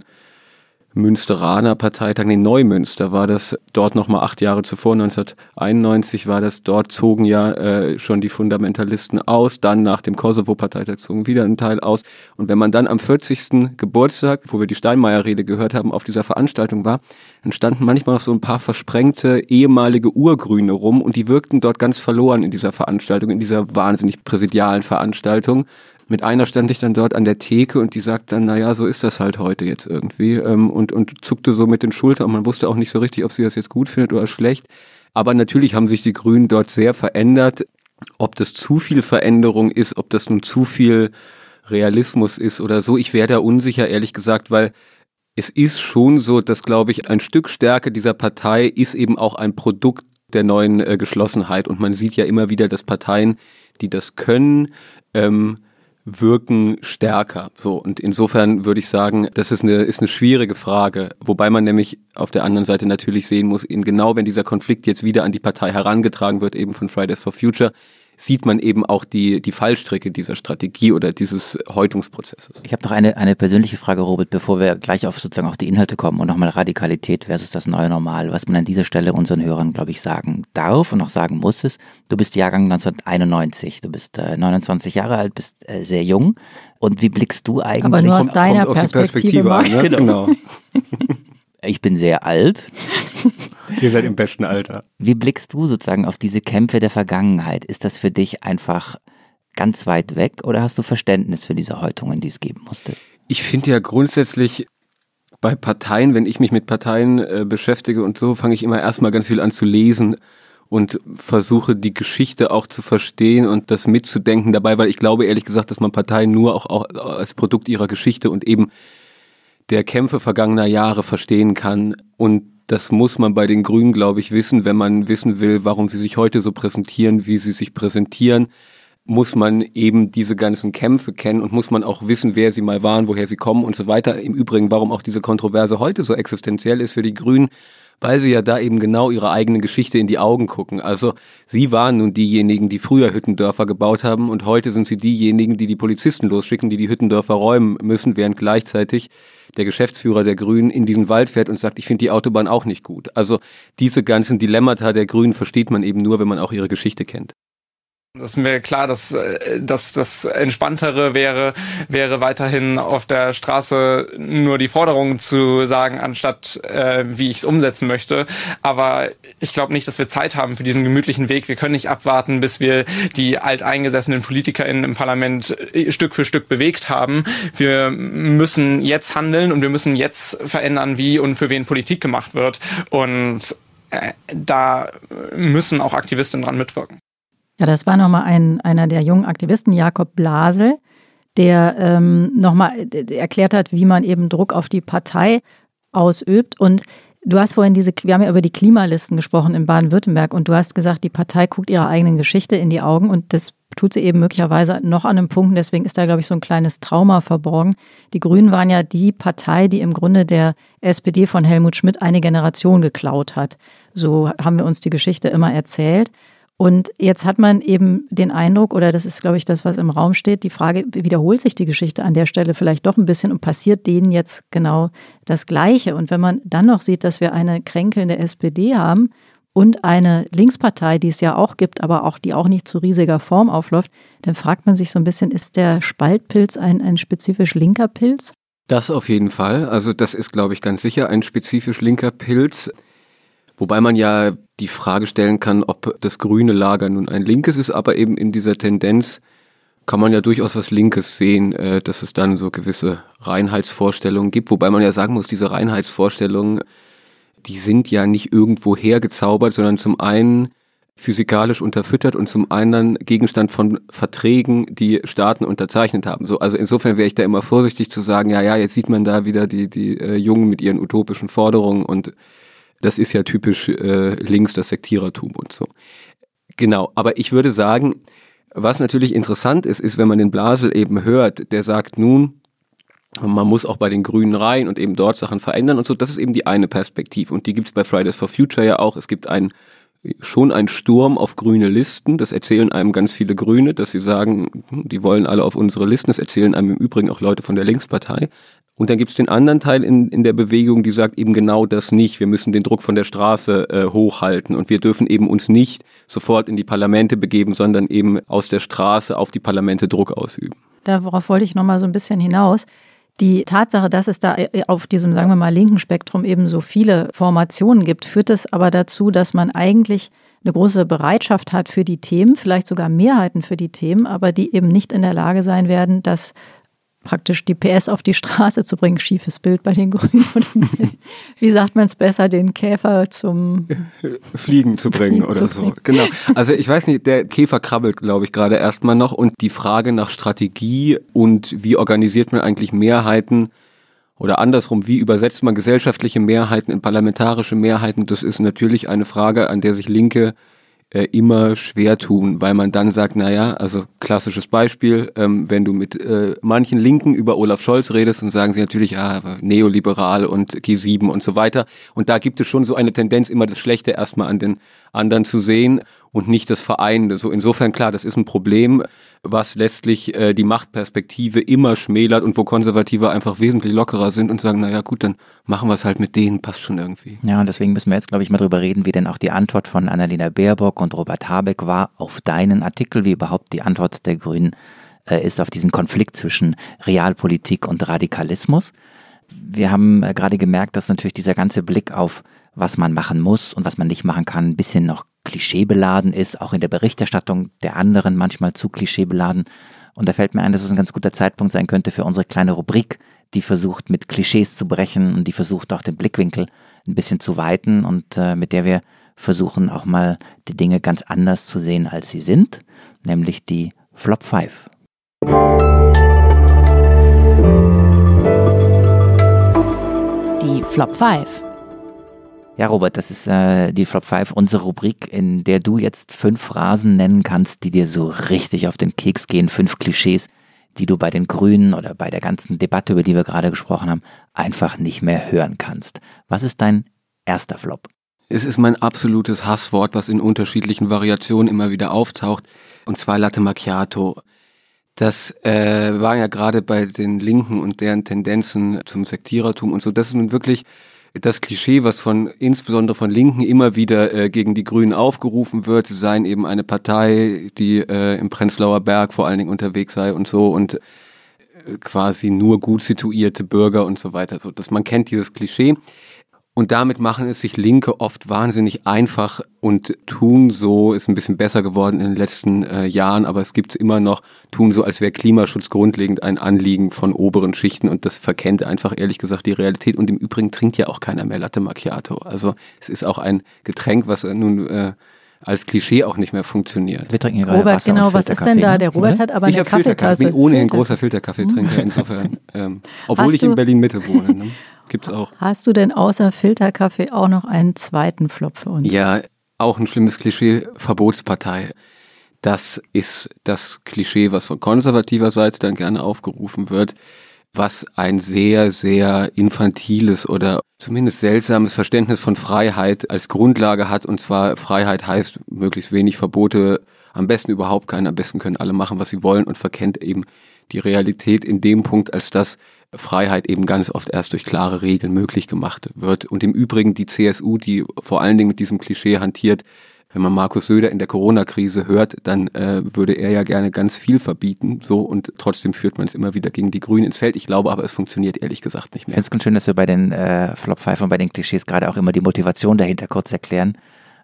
Speaker 4: Münsteraner Parteitag, nee, Neumünster war das dort nochmal acht Jahre zuvor, 1991 war das, dort zogen ja äh, schon die Fundamentalisten aus, dann nach dem Kosovo-Parteitag zogen wieder ein Teil aus. Und wenn man dann am 40. Geburtstag, wo wir die Steinmeier-Rede gehört haben, auf dieser Veranstaltung war, dann standen manchmal noch so ein paar versprengte ehemalige Urgrüne rum und die wirkten dort ganz verloren in dieser Veranstaltung, in dieser wahnsinnig präsidialen Veranstaltung. Mit einer stand ich dann dort an der Theke und die sagt dann, naja, so ist das halt heute jetzt irgendwie ähm, und, und zuckte so mit den Schultern und man wusste auch nicht so richtig, ob sie das jetzt gut findet oder schlecht. Aber natürlich haben sich die Grünen dort sehr verändert. Ob das zu viel Veränderung ist, ob das nun zu viel Realismus ist oder so, ich wäre da unsicher, ehrlich gesagt, weil es ist schon so, dass, glaube ich, ein Stück Stärke dieser Partei ist eben auch ein Produkt der neuen äh, Geschlossenheit. Und man sieht ja immer wieder, dass Parteien, die das können, ähm, wirken stärker. So und insofern würde ich sagen, das ist eine ist eine schwierige Frage, wobei man nämlich auf der anderen Seite natürlich sehen muss, in genau wenn dieser Konflikt jetzt wieder an die Partei herangetragen wird, eben von Fridays for Future, sieht man eben auch die, die Fallstricke dieser Strategie oder dieses Häutungsprozesses.
Speaker 3: Ich habe noch eine, eine persönliche Frage, Robert, bevor wir gleich auf sozusagen auch die Inhalte kommen und nochmal Radikalität versus das neue Normal, was man an dieser Stelle unseren Hörern, glaube ich, sagen darf und auch sagen muss, ist, du bist Jahrgang 1991, du bist äh, 29 Jahre alt, bist äh, sehr jung. Und wie blickst du eigentlich?
Speaker 2: Aber nur aus deiner Perspektive,
Speaker 4: Perspektive an, ne? genau.
Speaker 3: Ich bin sehr alt.
Speaker 4: Ihr seid im besten Alter.
Speaker 3: Wie blickst du sozusagen auf diese Kämpfe der Vergangenheit? Ist das für dich einfach ganz weit weg oder hast du Verständnis für diese Häutungen, die es geben musste?
Speaker 4: Ich finde ja grundsätzlich bei Parteien, wenn ich mich mit Parteien äh, beschäftige und so, fange ich immer erstmal ganz viel an zu lesen und versuche die Geschichte auch zu verstehen und das mitzudenken dabei, weil ich glaube ehrlich gesagt, dass man Parteien nur auch, auch als Produkt ihrer Geschichte und eben der Kämpfe vergangener Jahre verstehen kann. Und das muss man bei den Grünen, glaube ich, wissen, wenn man wissen will, warum sie sich heute so präsentieren, wie sie sich präsentieren muss man eben diese ganzen Kämpfe kennen und muss man auch wissen, wer sie mal waren, woher sie kommen und so weiter. Im Übrigen, warum auch diese Kontroverse heute so existenziell ist für die Grünen, weil sie ja da eben genau ihre eigene Geschichte in die Augen gucken. Also sie waren nun diejenigen, die früher Hüttendörfer gebaut haben und heute sind sie diejenigen, die die Polizisten losschicken, die die Hüttendörfer räumen müssen, während gleichzeitig der Geschäftsführer der Grünen in diesen Wald fährt und sagt, ich finde die Autobahn auch nicht gut. Also diese ganzen Dilemmata der Grünen versteht man eben nur, wenn man auch ihre Geschichte kennt.
Speaker 12: Das ist mir klar, dass, äh, dass das Entspanntere wäre, wäre weiterhin auf der Straße nur die Forderungen zu sagen, anstatt äh, wie ich es umsetzen möchte. Aber ich glaube nicht, dass wir Zeit haben für diesen gemütlichen Weg. Wir können nicht abwarten, bis wir die alteingesessenen PolitikerInnen im Parlament äh, Stück für Stück bewegt haben. Wir müssen jetzt handeln und wir müssen jetzt verändern, wie und für wen Politik gemacht wird. Und äh, da müssen auch Aktivistinnen dran mitwirken.
Speaker 2: Ja, das war nochmal ein, einer der jungen Aktivisten, Jakob Blasel, der ähm, nochmal erklärt hat, wie man eben Druck auf die Partei ausübt. Und du hast vorhin diese, wir haben ja über die Klimalisten gesprochen in Baden-Württemberg und du hast gesagt, die Partei guckt ihrer eigenen Geschichte in die Augen und das tut sie eben möglicherweise noch an einem Punkt. Deswegen ist da, glaube ich, so ein kleines Trauma verborgen. Die Grünen waren ja die Partei, die im Grunde der SPD von Helmut Schmidt eine Generation geklaut hat. So haben wir uns die Geschichte immer erzählt. Und jetzt hat man eben den Eindruck, oder das ist, glaube ich, das, was im Raum steht, die Frage, wiederholt sich die Geschichte an der Stelle vielleicht doch ein bisschen und passiert denen jetzt genau das Gleiche? Und wenn man dann noch sieht, dass wir eine kränkelnde SPD haben und eine Linkspartei, die es ja auch gibt, aber auch die auch nicht zu riesiger Form aufläuft, dann fragt man sich so ein bisschen, ist der Spaltpilz ein, ein spezifisch linker Pilz?
Speaker 4: Das auf jeden Fall. Also das ist, glaube ich, ganz sicher ein spezifisch linker Pilz. Wobei man ja die Frage stellen kann, ob das grüne Lager nun ein linkes ist, aber eben in dieser Tendenz kann man ja durchaus was Linkes sehen, äh, dass es dann so gewisse Reinheitsvorstellungen gibt. Wobei man ja sagen muss, diese Reinheitsvorstellungen, die sind ja nicht irgendwo hergezaubert, sondern zum einen physikalisch unterfüttert und zum anderen Gegenstand von Verträgen, die Staaten unterzeichnet haben. So, also insofern wäre ich da immer vorsichtig zu sagen, ja, ja, jetzt sieht man da wieder die, die äh, Jungen mit ihren utopischen Forderungen und das ist ja typisch äh, links das Sektierertum und so. Genau, aber ich würde sagen, was natürlich interessant ist, ist, wenn man den Blasel eben hört, der sagt nun, man muss auch bei den Grünen rein und eben dort Sachen verändern und so. Das ist eben die eine Perspektive und die gibt's bei Fridays for Future ja auch. Es gibt einen schon ein Sturm auf grüne Listen. Das erzählen einem ganz viele Grüne, dass sie sagen, hm, die wollen alle auf unsere Listen. Das erzählen einem im Übrigen auch Leute von der Linkspartei. Und dann gibt es den anderen Teil in, in der Bewegung, die sagt eben genau das nicht. Wir müssen den Druck von der Straße äh, hochhalten und wir dürfen eben uns nicht sofort in die Parlamente begeben, sondern eben aus der Straße auf die Parlamente Druck ausüben.
Speaker 2: Darauf wollte ich nochmal so ein bisschen hinaus. Die Tatsache, dass es da äh, auf diesem, sagen wir mal, linken Spektrum eben so viele Formationen gibt, führt es aber dazu, dass man eigentlich eine große Bereitschaft hat für die Themen, vielleicht sogar Mehrheiten für die Themen, aber die eben nicht in der Lage sein werden, das praktisch die PS auf die Straße zu bringen. Schiefes Bild bei den Grünen. Wie sagt man es besser, den Käfer zum
Speaker 4: Fliegen zu bringen Fliegen oder zu so. Bringen. Genau. Also ich weiß nicht, der Käfer krabbelt, glaube ich, gerade erstmal noch. Und die Frage nach Strategie und wie organisiert man eigentlich Mehrheiten oder andersrum, wie übersetzt man gesellschaftliche Mehrheiten in parlamentarische Mehrheiten, das ist natürlich eine Frage, an der sich Linke äh, immer schwer tun, weil man dann sagt, naja, also klassisches Beispiel, ähm, wenn du mit äh, manchen Linken über Olaf Scholz redest, dann sagen sie natürlich, ja, neoliberal und G7 und so weiter. Und da gibt es schon so eine Tendenz, immer das Schlechte erstmal an den anderen zu sehen und nicht das Vereinende. So insofern klar, das ist ein Problem, was letztlich äh, die Machtperspektive immer schmälert und wo Konservative einfach wesentlich lockerer sind und sagen, naja gut, dann machen wir es halt mit denen, passt schon irgendwie.
Speaker 3: Ja, und deswegen müssen wir jetzt, glaube ich, mal drüber reden, wie denn auch die Antwort von Annalena Baerbock und Robert Habeck war auf deinen Artikel, wie überhaupt die Antwort der Grünen äh, ist auf diesen Konflikt zwischen Realpolitik und Radikalismus. Wir haben äh, gerade gemerkt, dass natürlich dieser ganze Blick auf was man machen muss und was man nicht machen kann, ein bisschen noch klischeebeladen ist, auch in der Berichterstattung der anderen manchmal zu klischeebeladen. Und da fällt mir ein, dass es ein ganz guter Zeitpunkt sein könnte für unsere kleine Rubrik, die versucht, mit Klischees zu brechen und die versucht auch den Blickwinkel ein bisschen zu weiten und äh, mit der wir versuchen auch mal die Dinge ganz anders zu sehen, als sie sind, nämlich die Flop 5.
Speaker 1: Die Flop 5.
Speaker 3: Ja, Robert, das ist äh, die Flop 5, unsere Rubrik, in der du jetzt fünf Phrasen nennen kannst, die dir so richtig auf den Keks gehen, fünf Klischees, die du bei den Grünen oder bei der ganzen Debatte, über die wir gerade gesprochen haben, einfach nicht mehr hören kannst. Was ist dein erster Flop?
Speaker 4: Es ist mein absolutes Hasswort, was in unterschiedlichen Variationen immer wieder auftaucht, und zwar Latte Macchiato. Das äh, war ja gerade bei den Linken und deren Tendenzen zum Sektierertum und so, das ist nun wirklich das Klischee, was von insbesondere von Linken immer wieder äh, gegen die Grünen aufgerufen wird, sie seien eben eine Partei, die äh, im Prenzlauer Berg vor allen Dingen unterwegs sei und so und äh, quasi nur gut situierte Bürger und so weiter. So, dass man kennt dieses Klischee. Und damit machen es sich Linke oft wahnsinnig einfach und tun so, ist ein bisschen besser geworden in den letzten äh, Jahren, aber es gibt es immer noch, tun so, als wäre Klimaschutz grundlegend ein Anliegen von oberen Schichten und das verkennt einfach ehrlich gesagt die Realität. Und im Übrigen trinkt ja auch keiner mehr Latte Macchiato. Also es ist auch ein Getränk, was nun äh, als Klischee auch nicht mehr funktioniert.
Speaker 3: Wir trinken hier
Speaker 2: Robert,
Speaker 3: Wasser
Speaker 2: genau,
Speaker 3: und
Speaker 2: was ist denn da? Der Robert
Speaker 3: oder?
Speaker 2: hat aber
Speaker 4: ich
Speaker 2: eine Kaffeetasse.
Speaker 4: ich bin ohnehin ein
Speaker 2: Filter.
Speaker 4: großer Filterkaffeetrinker, insofern, ähm, obwohl
Speaker 2: Hast
Speaker 4: ich in Berlin-Mitte wohne. Ne? Gibt's auch.
Speaker 2: Hast du denn außer Filterkaffee auch noch einen zweiten Flop für uns?
Speaker 4: Ja, auch ein schlimmes Klischee, Verbotspartei. Das ist das Klischee, was von konservativer Seite dann gerne aufgerufen wird, was ein sehr, sehr infantiles oder zumindest seltsames Verständnis von Freiheit als Grundlage hat. Und zwar Freiheit heißt möglichst wenig Verbote, am besten überhaupt keine, am besten können alle machen, was sie wollen und verkennt eben die Realität in dem Punkt, als dass Freiheit eben ganz oft erst durch klare Regeln möglich gemacht wird. Und im Übrigen die CSU, die vor allen Dingen mit diesem Klischee hantiert, wenn man Markus Söder in der Corona-Krise hört, dann äh, würde er ja gerne ganz viel verbieten, so und trotzdem führt man es immer wieder gegen die Grünen ins Feld. Ich glaube aber, es funktioniert ehrlich gesagt nicht
Speaker 3: Ich
Speaker 4: mehr.
Speaker 3: finde es ganz schön, dass wir bei den äh, Flop 5 und bei den Klischees gerade auch immer die Motivation dahinter kurz erklären.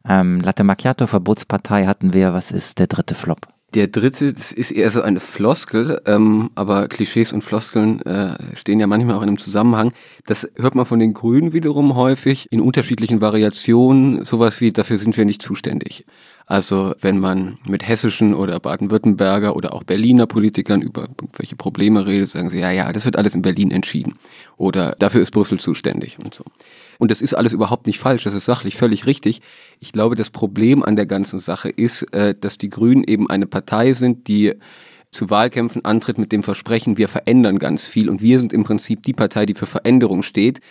Speaker 3: Ähm, Latte Macchiato, Verbotspartei hatten wir. Was ist der dritte Flop?
Speaker 4: Der dritte, ist eher so eine Floskel, ähm, aber Klischees und Floskeln äh, stehen ja manchmal auch in einem Zusammenhang. Das hört man von den Grünen wiederum häufig in unterschiedlichen Variationen, sowas wie, dafür sind wir nicht zuständig. Also wenn man mit hessischen oder Baden-Württemberger oder auch Berliner Politikern über irgendwelche Probleme redet, sagen sie, ja, ja, das wird alles in Berlin entschieden. Oder dafür ist Brüssel zuständig und so. Und das ist alles überhaupt nicht falsch, das ist sachlich völlig richtig. Ich glaube, das Problem an der ganzen Sache ist, äh, dass die Grünen eben eine Partei sind, die zu Wahlkämpfen antritt mit dem Versprechen, wir verändern ganz viel und wir sind im Prinzip die Partei, die für Veränderung steht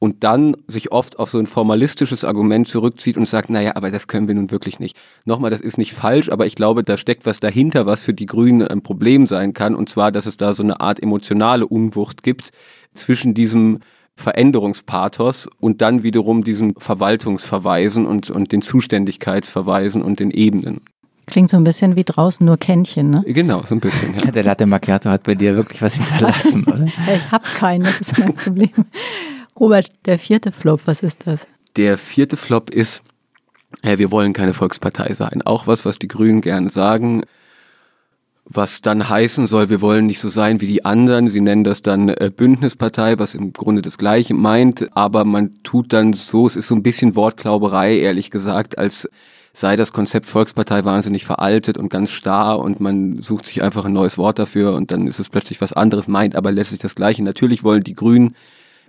Speaker 4: und dann sich oft auf so ein formalistisches Argument zurückzieht und sagt, naja, aber das können wir nun wirklich nicht. Nochmal, das ist nicht falsch, aber ich glaube, da steckt was dahinter, was für die Grünen ein Problem sein kann, und zwar, dass es da so eine Art emotionale Unwucht gibt zwischen diesem Veränderungspathos und dann wiederum diesen Verwaltungsverweisen und, und den Zuständigkeitsverweisen und den Ebenen.
Speaker 2: Klingt so ein bisschen wie draußen nur Kännchen, ne?
Speaker 4: Genau, so ein bisschen. Ja.
Speaker 3: Der Latte Macchiato hat bei dir wirklich was hinterlassen, oder?
Speaker 2: Ich habe keinen, das ist mein Problem. Robert, der vierte Flop, was ist das?
Speaker 4: Der vierte Flop ist, äh, wir wollen keine Volkspartei sein. Auch was, was die Grünen gerne sagen, was dann heißen soll, wir wollen nicht so sein wie die anderen. Sie nennen das dann äh, Bündnispartei, was im Grunde das Gleiche meint, aber man tut dann so, es ist so ein bisschen Wortklauberei, ehrlich gesagt, als sei das Konzept Volkspartei wahnsinnig veraltet und ganz starr und man sucht sich einfach ein neues Wort dafür und dann ist es plötzlich was anderes, meint aber letztlich das Gleiche. Natürlich wollen die Grünen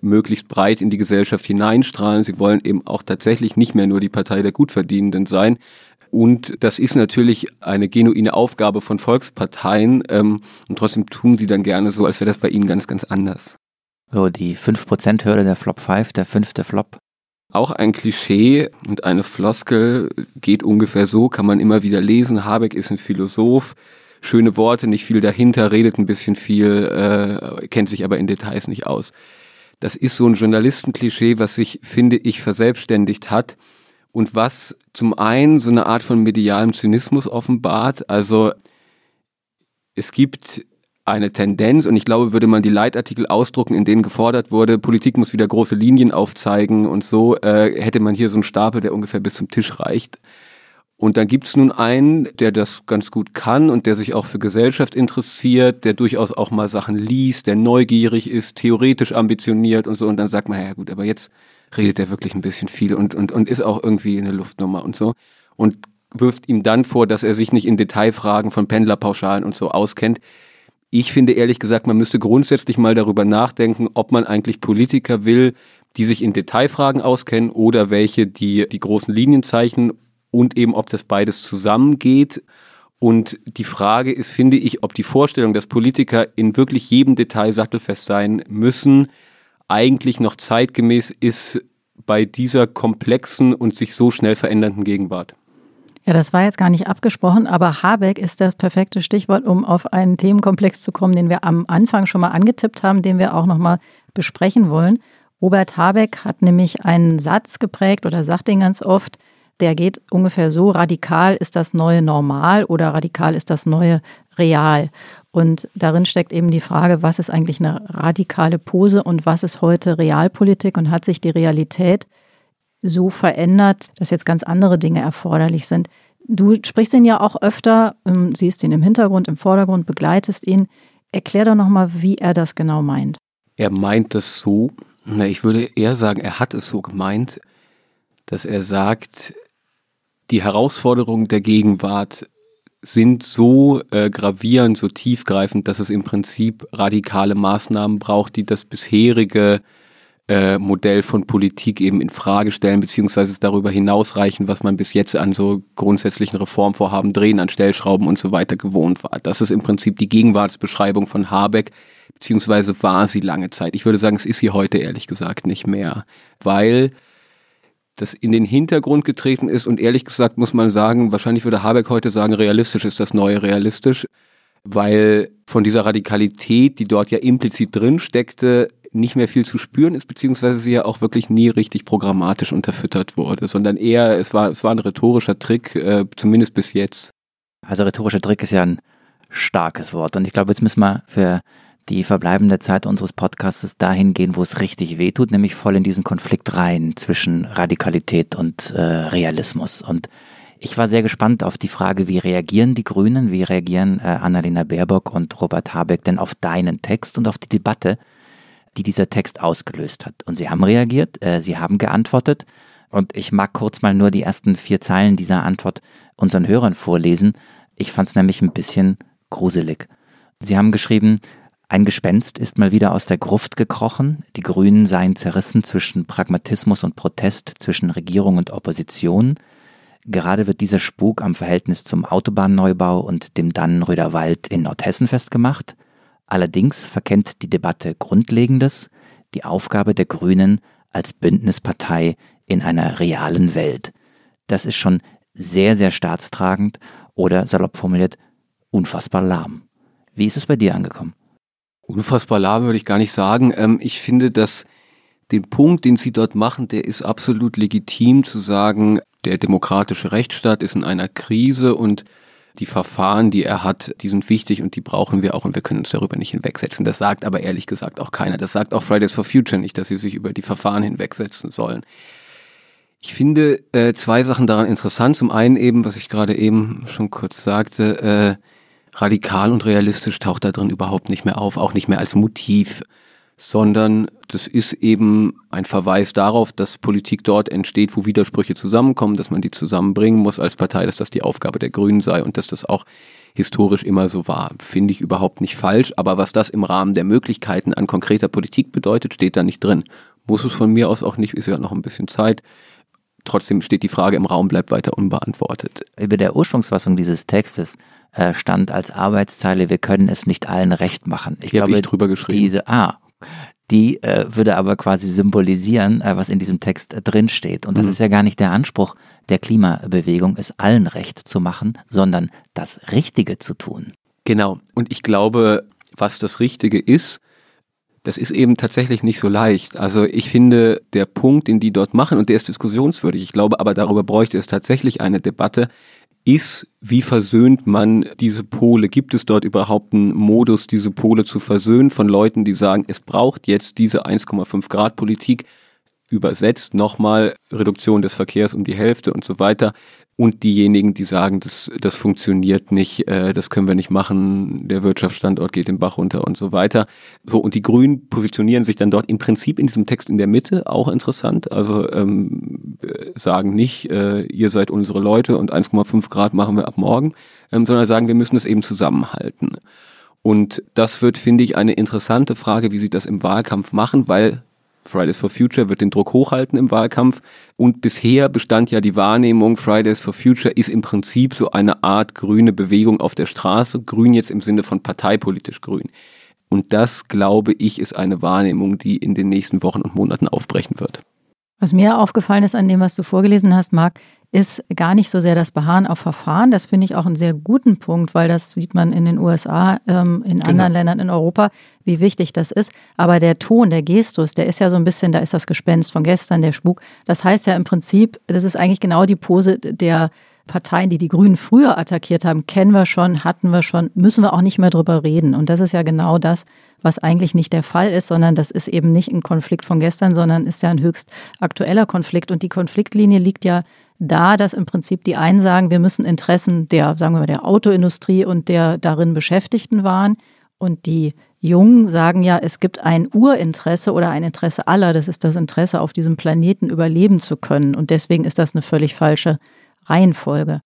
Speaker 4: möglichst breit in die Gesellschaft hineinstrahlen. Sie wollen eben auch tatsächlich nicht mehr nur die Partei der Gutverdienenden sein. Und das ist natürlich eine genuine Aufgabe von Volksparteien. Ähm, und trotzdem tun sie dann gerne so, als wäre das bei ihnen ganz, ganz anders.
Speaker 3: So, die 5%-Hürde der Flop 5, der fünfte Flop.
Speaker 4: Auch ein Klischee und eine Floskel geht ungefähr so, kann man immer wieder lesen. Habeck ist ein Philosoph, schöne Worte, nicht viel dahinter, redet ein bisschen viel, äh, kennt sich aber in Details nicht aus. Das ist so ein Journalistenklischee, was sich, finde ich, verselbstständigt hat und was zum einen so eine Art von medialem Zynismus offenbart. Also es gibt eine Tendenz und ich glaube, würde man die Leitartikel ausdrucken, in denen gefordert wurde, Politik muss wieder große Linien aufzeigen und so, äh, hätte man hier so einen Stapel, der ungefähr bis zum Tisch reicht. Und dann gibt's nun einen, der das ganz gut kann und der sich auch für Gesellschaft interessiert, der durchaus auch mal Sachen liest, der neugierig ist, theoretisch ambitioniert und so. Und dann sagt man, ja gut, aber jetzt redet er wirklich ein bisschen viel und, und, und ist auch irgendwie eine Luftnummer und so. Und wirft ihm dann vor, dass er sich nicht in Detailfragen von Pendlerpauschalen und so auskennt. Ich finde ehrlich gesagt, man müsste grundsätzlich mal darüber nachdenken, ob man eigentlich Politiker will, die sich in Detailfragen auskennen oder welche, die die großen Linien zeichnen und eben, ob das beides zusammengeht. Und die Frage ist, finde ich, ob die Vorstellung, dass Politiker in wirklich jedem Detail sattelfest sein müssen, eigentlich noch zeitgemäß ist bei dieser komplexen und sich so schnell verändernden Gegenwart.
Speaker 2: Ja, das war jetzt gar nicht abgesprochen, aber Habeck ist das perfekte Stichwort, um auf einen Themenkomplex zu kommen, den wir am Anfang schon mal angetippt haben, den wir auch noch mal besprechen wollen. Robert Habeck hat nämlich einen Satz geprägt oder sagt den ganz oft, der geht ungefähr so, radikal ist das neue Normal oder radikal ist das neue Real. Und darin steckt eben die Frage, was ist eigentlich eine radikale Pose und was ist heute Realpolitik und hat sich die Realität so verändert, dass jetzt ganz andere Dinge erforderlich sind. Du sprichst ihn ja auch öfter, ähm, siehst ihn im Hintergrund, im Vordergrund, begleitest ihn. Erklär doch nochmal, wie er das genau meint.
Speaker 4: Er meint das so, ich würde eher sagen, er hat es so gemeint, dass er sagt, die Herausforderungen der Gegenwart sind so äh, gravierend, so tiefgreifend, dass es im Prinzip radikale Maßnahmen braucht, die das bisherige äh, Modell von Politik eben in Frage stellen, beziehungsweise darüber hinausreichen, was man bis jetzt an so grundsätzlichen Reformvorhaben drehen, an Stellschrauben und so weiter gewohnt war. Das ist im Prinzip die Gegenwartsbeschreibung von Habeck, beziehungsweise war sie lange Zeit. Ich würde sagen, es ist sie heute ehrlich gesagt nicht mehr, weil das in den Hintergrund getreten ist und ehrlich gesagt muss man sagen, wahrscheinlich würde Habeck heute sagen, realistisch ist das neue realistisch, weil von dieser Radikalität, die dort ja implizit drin steckte, nicht mehr viel zu spüren ist, beziehungsweise sie ja auch wirklich nie richtig programmatisch unterfüttert wurde, sondern eher, es war, es war ein rhetorischer Trick, äh, zumindest bis jetzt.
Speaker 3: Also rhetorischer Trick ist ja ein starkes Wort und ich glaube, jetzt müssen wir für die verbleibende Zeit unseres Podcasts dahin gehen, wo es richtig wehtut, nämlich voll in diesen Konflikt rein zwischen Radikalität und äh, Realismus. Und ich war sehr gespannt auf die Frage, wie reagieren die Grünen, wie reagieren äh, Annalena Baerbock und Robert Habeck denn auf deinen Text und auf die Debatte, die dieser Text ausgelöst hat. Und sie haben reagiert, äh, sie haben geantwortet. Und ich mag kurz mal nur die ersten vier Zeilen dieser Antwort unseren Hörern vorlesen. Ich fand es nämlich ein bisschen gruselig. Sie haben geschrieben, ein Gespenst ist mal wieder aus der Gruft gekrochen, die Grünen seien zerrissen zwischen Pragmatismus und Protest, zwischen Regierung und Opposition. Gerade wird dieser Spuk am Verhältnis zum Autobahnneubau und dem Dannenröder Wald in Nordhessen festgemacht. Allerdings verkennt die Debatte Grundlegendes, die Aufgabe der Grünen als Bündnispartei in einer realen Welt. Das ist schon sehr, sehr staatstragend oder salopp formuliert unfassbar lahm. Wie ist es bei dir angekommen?
Speaker 4: Unfassbar lahm würde ich gar nicht sagen. Ähm, ich finde, dass den Punkt, den Sie dort machen, der ist absolut legitim zu sagen, der demokratische Rechtsstaat ist in einer Krise und die Verfahren, die er hat, die sind wichtig und die brauchen wir auch und wir können uns darüber nicht hinwegsetzen. Das sagt aber ehrlich gesagt auch keiner. Das sagt auch Fridays for Future nicht, dass sie sich über die Verfahren hinwegsetzen sollen. Ich finde äh, zwei Sachen daran interessant. Zum einen eben, was ich gerade eben schon kurz sagte, äh, radikal und realistisch taucht da drin überhaupt nicht mehr auf, auch nicht mehr als Motiv, sondern das ist eben ein Verweis darauf, dass Politik dort entsteht, wo Widersprüche zusammenkommen, dass man die zusammenbringen muss als Partei, dass das die Aufgabe der Grünen sei und dass das auch historisch immer so war. Finde ich überhaupt nicht falsch, aber was das im Rahmen der Möglichkeiten an konkreter Politik bedeutet, steht da nicht drin. Muss es von mir aus auch nicht, ist ja noch ein bisschen Zeit trotzdem steht die Frage im Raum, bleibt weiter unbeantwortet.
Speaker 3: Über der Ursprungsfassung dieses Textes äh, stand als Arbeitszeile, wir können es nicht allen recht machen. Ich
Speaker 4: Hier habe
Speaker 3: glaube,
Speaker 4: ich drüber geschrieben.
Speaker 3: diese, ah, die äh, würde aber quasi symbolisieren, äh, was in diesem Text äh, drinsteht. Und das
Speaker 4: Mhm.
Speaker 3: ist ja gar nicht der Anspruch der Klimabewegung, es allen recht zu machen, sondern das Richtige zu tun.
Speaker 4: Genau. Und ich glaube, was das Richtige ist, das ist eben tatsächlich nicht so leicht. Also ich finde, der Punkt, den die dort machen, und der ist diskussionswürdig, ich glaube aber, darüber bräuchte es tatsächlich eine Debatte, ist, wie versöhnt man diese Pole? Gibt es dort überhaupt einen Modus, diese Pole zu versöhnen von Leuten, die sagen, es braucht jetzt diese 1,5 Grad Politik, übersetzt nochmal Reduktion des Verkehrs um die Hälfte und so weiter. Und diejenigen, die sagen, das, das funktioniert nicht, äh, das können wir nicht machen, der Wirtschaftsstandort geht den Bach runter und so weiter. So, und die Grünen positionieren sich dann dort im Prinzip in diesem Text in der Mitte, auch interessant. Also ähm, äh, sagen nicht, äh, ihr seid unsere Leute und 1,5 Grad machen wir ab morgen, ähm, sondern sagen, wir müssen es eben zusammenhalten. Und das wird, finde ich, eine interessante Frage, wie sie das im Wahlkampf machen, weil Fridays for Future wird den Druck hochhalten im Wahlkampf. Und bisher bestand ja die Wahrnehmung, Fridays for Future ist im Prinzip so eine Art grüne Bewegung auf der Straße. Grün jetzt im Sinne von parteipolitisch grün. Und das, glaube ich, ist eine Wahrnehmung, die in den nächsten Wochen und Monaten aufbrechen wird.
Speaker 2: Was mir aufgefallen ist an dem, was du vorgelesen hast, Marc, ist gar nicht so sehr das Beharren auf Verfahren. Das finde ich auch einen sehr guten Punkt, weil das sieht man in den USA, ähm, in
Speaker 4: Genau.
Speaker 2: anderen Ländern in Europa, wie wichtig das ist. Aber der Ton, der Gestus, der ist ja so ein bisschen, da ist das Gespenst von gestern, der Spuk. Das heißt ja im Prinzip, das ist eigentlich genau die Pose der Parteien, die die Grünen früher attackiert haben, kennen wir schon, hatten wir schon, müssen wir auch nicht mehr drüber reden. Und das ist ja genau das, was eigentlich nicht der Fall ist, sondern das ist eben nicht ein Konflikt von gestern, sondern ist ja ein höchst aktueller Konflikt. Und die Konfliktlinie liegt ja da, dass im Prinzip die einen sagen, wir müssen Interessen der, sagen wir mal, der Autoindustrie und der darin Beschäftigten wahren. Und die Jungen sagen ja, es gibt ein Urinteresse oder ein Interesse aller, das ist das Interesse, auf diesem Planeten überleben zu können. Und deswegen ist das eine völlig falsche Reihenfolge.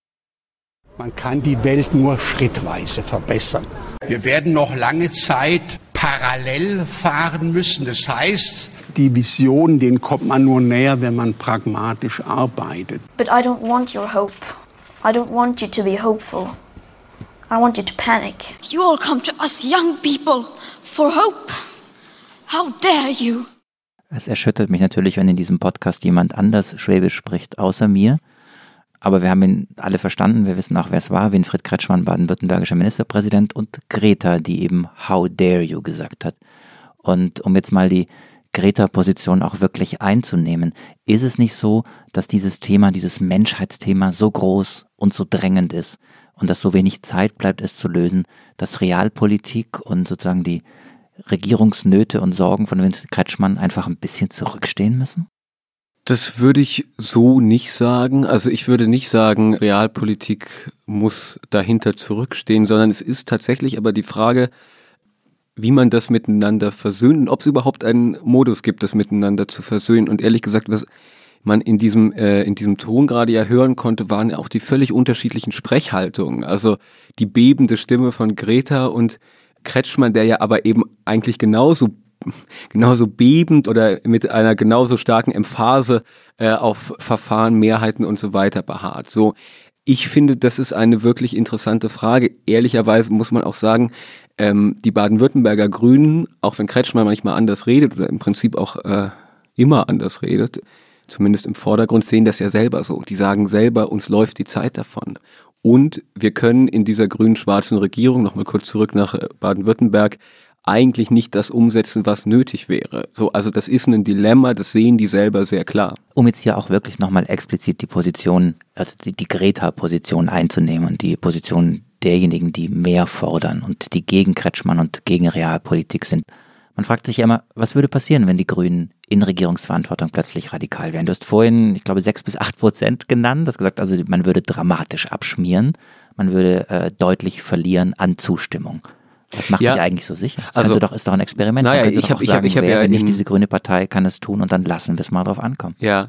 Speaker 13: Man kann die Welt nur schrittweise verbessern. Wir werden noch lange Zeit parallel fahren müssen. Das heißt, die Vision, denen kommt man nur näher, wenn man pragmatisch arbeitet.
Speaker 14: But I don't want your hope. I don't want you to be hopeful. I want you to panic.
Speaker 15: You all come to us young people for hope. How dare you?
Speaker 3: Es erschüttert mich natürlich, wenn in diesem Podcast jemand anders Schwäbisch spricht, außer mir. Aber wir haben ihn alle verstanden. Wir wissen auch, wer es war. Winfried Kretschmann, baden-württembergischer Ministerpräsident und Greta, die eben How dare you gesagt hat. Und um jetzt mal die Greta-Position auch wirklich einzunehmen, ist es nicht so, dass dieses Thema, dieses Menschheitsthema so groß und so drängend ist und dass so wenig Zeit bleibt, es zu lösen, dass Realpolitik und sozusagen die Regierungsnöte und Sorgen von Winfried Kretschmann einfach ein bisschen zurückstehen müssen?
Speaker 4: Das würde ich so nicht sagen. Also ich würde nicht sagen, Realpolitik muss dahinter zurückstehen, sondern es ist tatsächlich aber die Frage, wie man das miteinander versöhnt und ob es überhaupt einen Modus gibt, das miteinander zu versöhnen. Und ehrlich gesagt, was man in diesem, äh, in diesem Ton gerade ja hören konnte, waren auch die völlig unterschiedlichen Sprechhaltungen. Also die bebende Stimme von Greta und Kretschmann, der ja aber eben eigentlich genauso genauso bebend oder mit einer genauso starken Emphase äh, auf Verfahren, Mehrheiten und so weiter beharrt. So, ich finde, das ist eine wirklich interessante Frage. Ehrlicherweise muss man auch sagen, ähm, die Baden-Württemberger Grünen, auch wenn Kretschmann manchmal anders redet oder im Prinzip auch äh, immer anders redet, zumindest im Vordergrund, sehen das ja selber so. Die sagen selber, uns läuft die Zeit davon. Und wir können in dieser grün-schwarzen Regierung, nochmal kurz zurück nach äh, Baden-Württemberg, eigentlich nicht das umsetzen, was nötig wäre. So, also das ist ein Dilemma, das sehen die selber sehr klar.
Speaker 3: Um jetzt hier auch wirklich nochmal explizit die Position, also die, die Greta-Position einzunehmen und die Position derjenigen, die mehr fordern und die gegen Kretschmann und gegen Realpolitik sind. Man fragt sich ja immer, was würde passieren, wenn die Grünen in Regierungsverantwortung plötzlich radikal wären? Du hast vorhin, ich glaube, sechs bis acht Prozent genannt, das gesagt, also man würde dramatisch abschmieren, man würde äh, deutlich verlieren an Zustimmung. Was macht
Speaker 4: Ja.
Speaker 3: dich eigentlich so sicher? Das
Speaker 4: Also-
Speaker 3: doch, ist doch ein Experiment.
Speaker 4: Naja, ich
Speaker 3: doch
Speaker 4: hab-
Speaker 3: auch
Speaker 4: ich hab- ich hab ja
Speaker 3: wenn nicht diese grüne Partei kann es tun und dann lassen wir es mal drauf ankommen.
Speaker 4: Ja,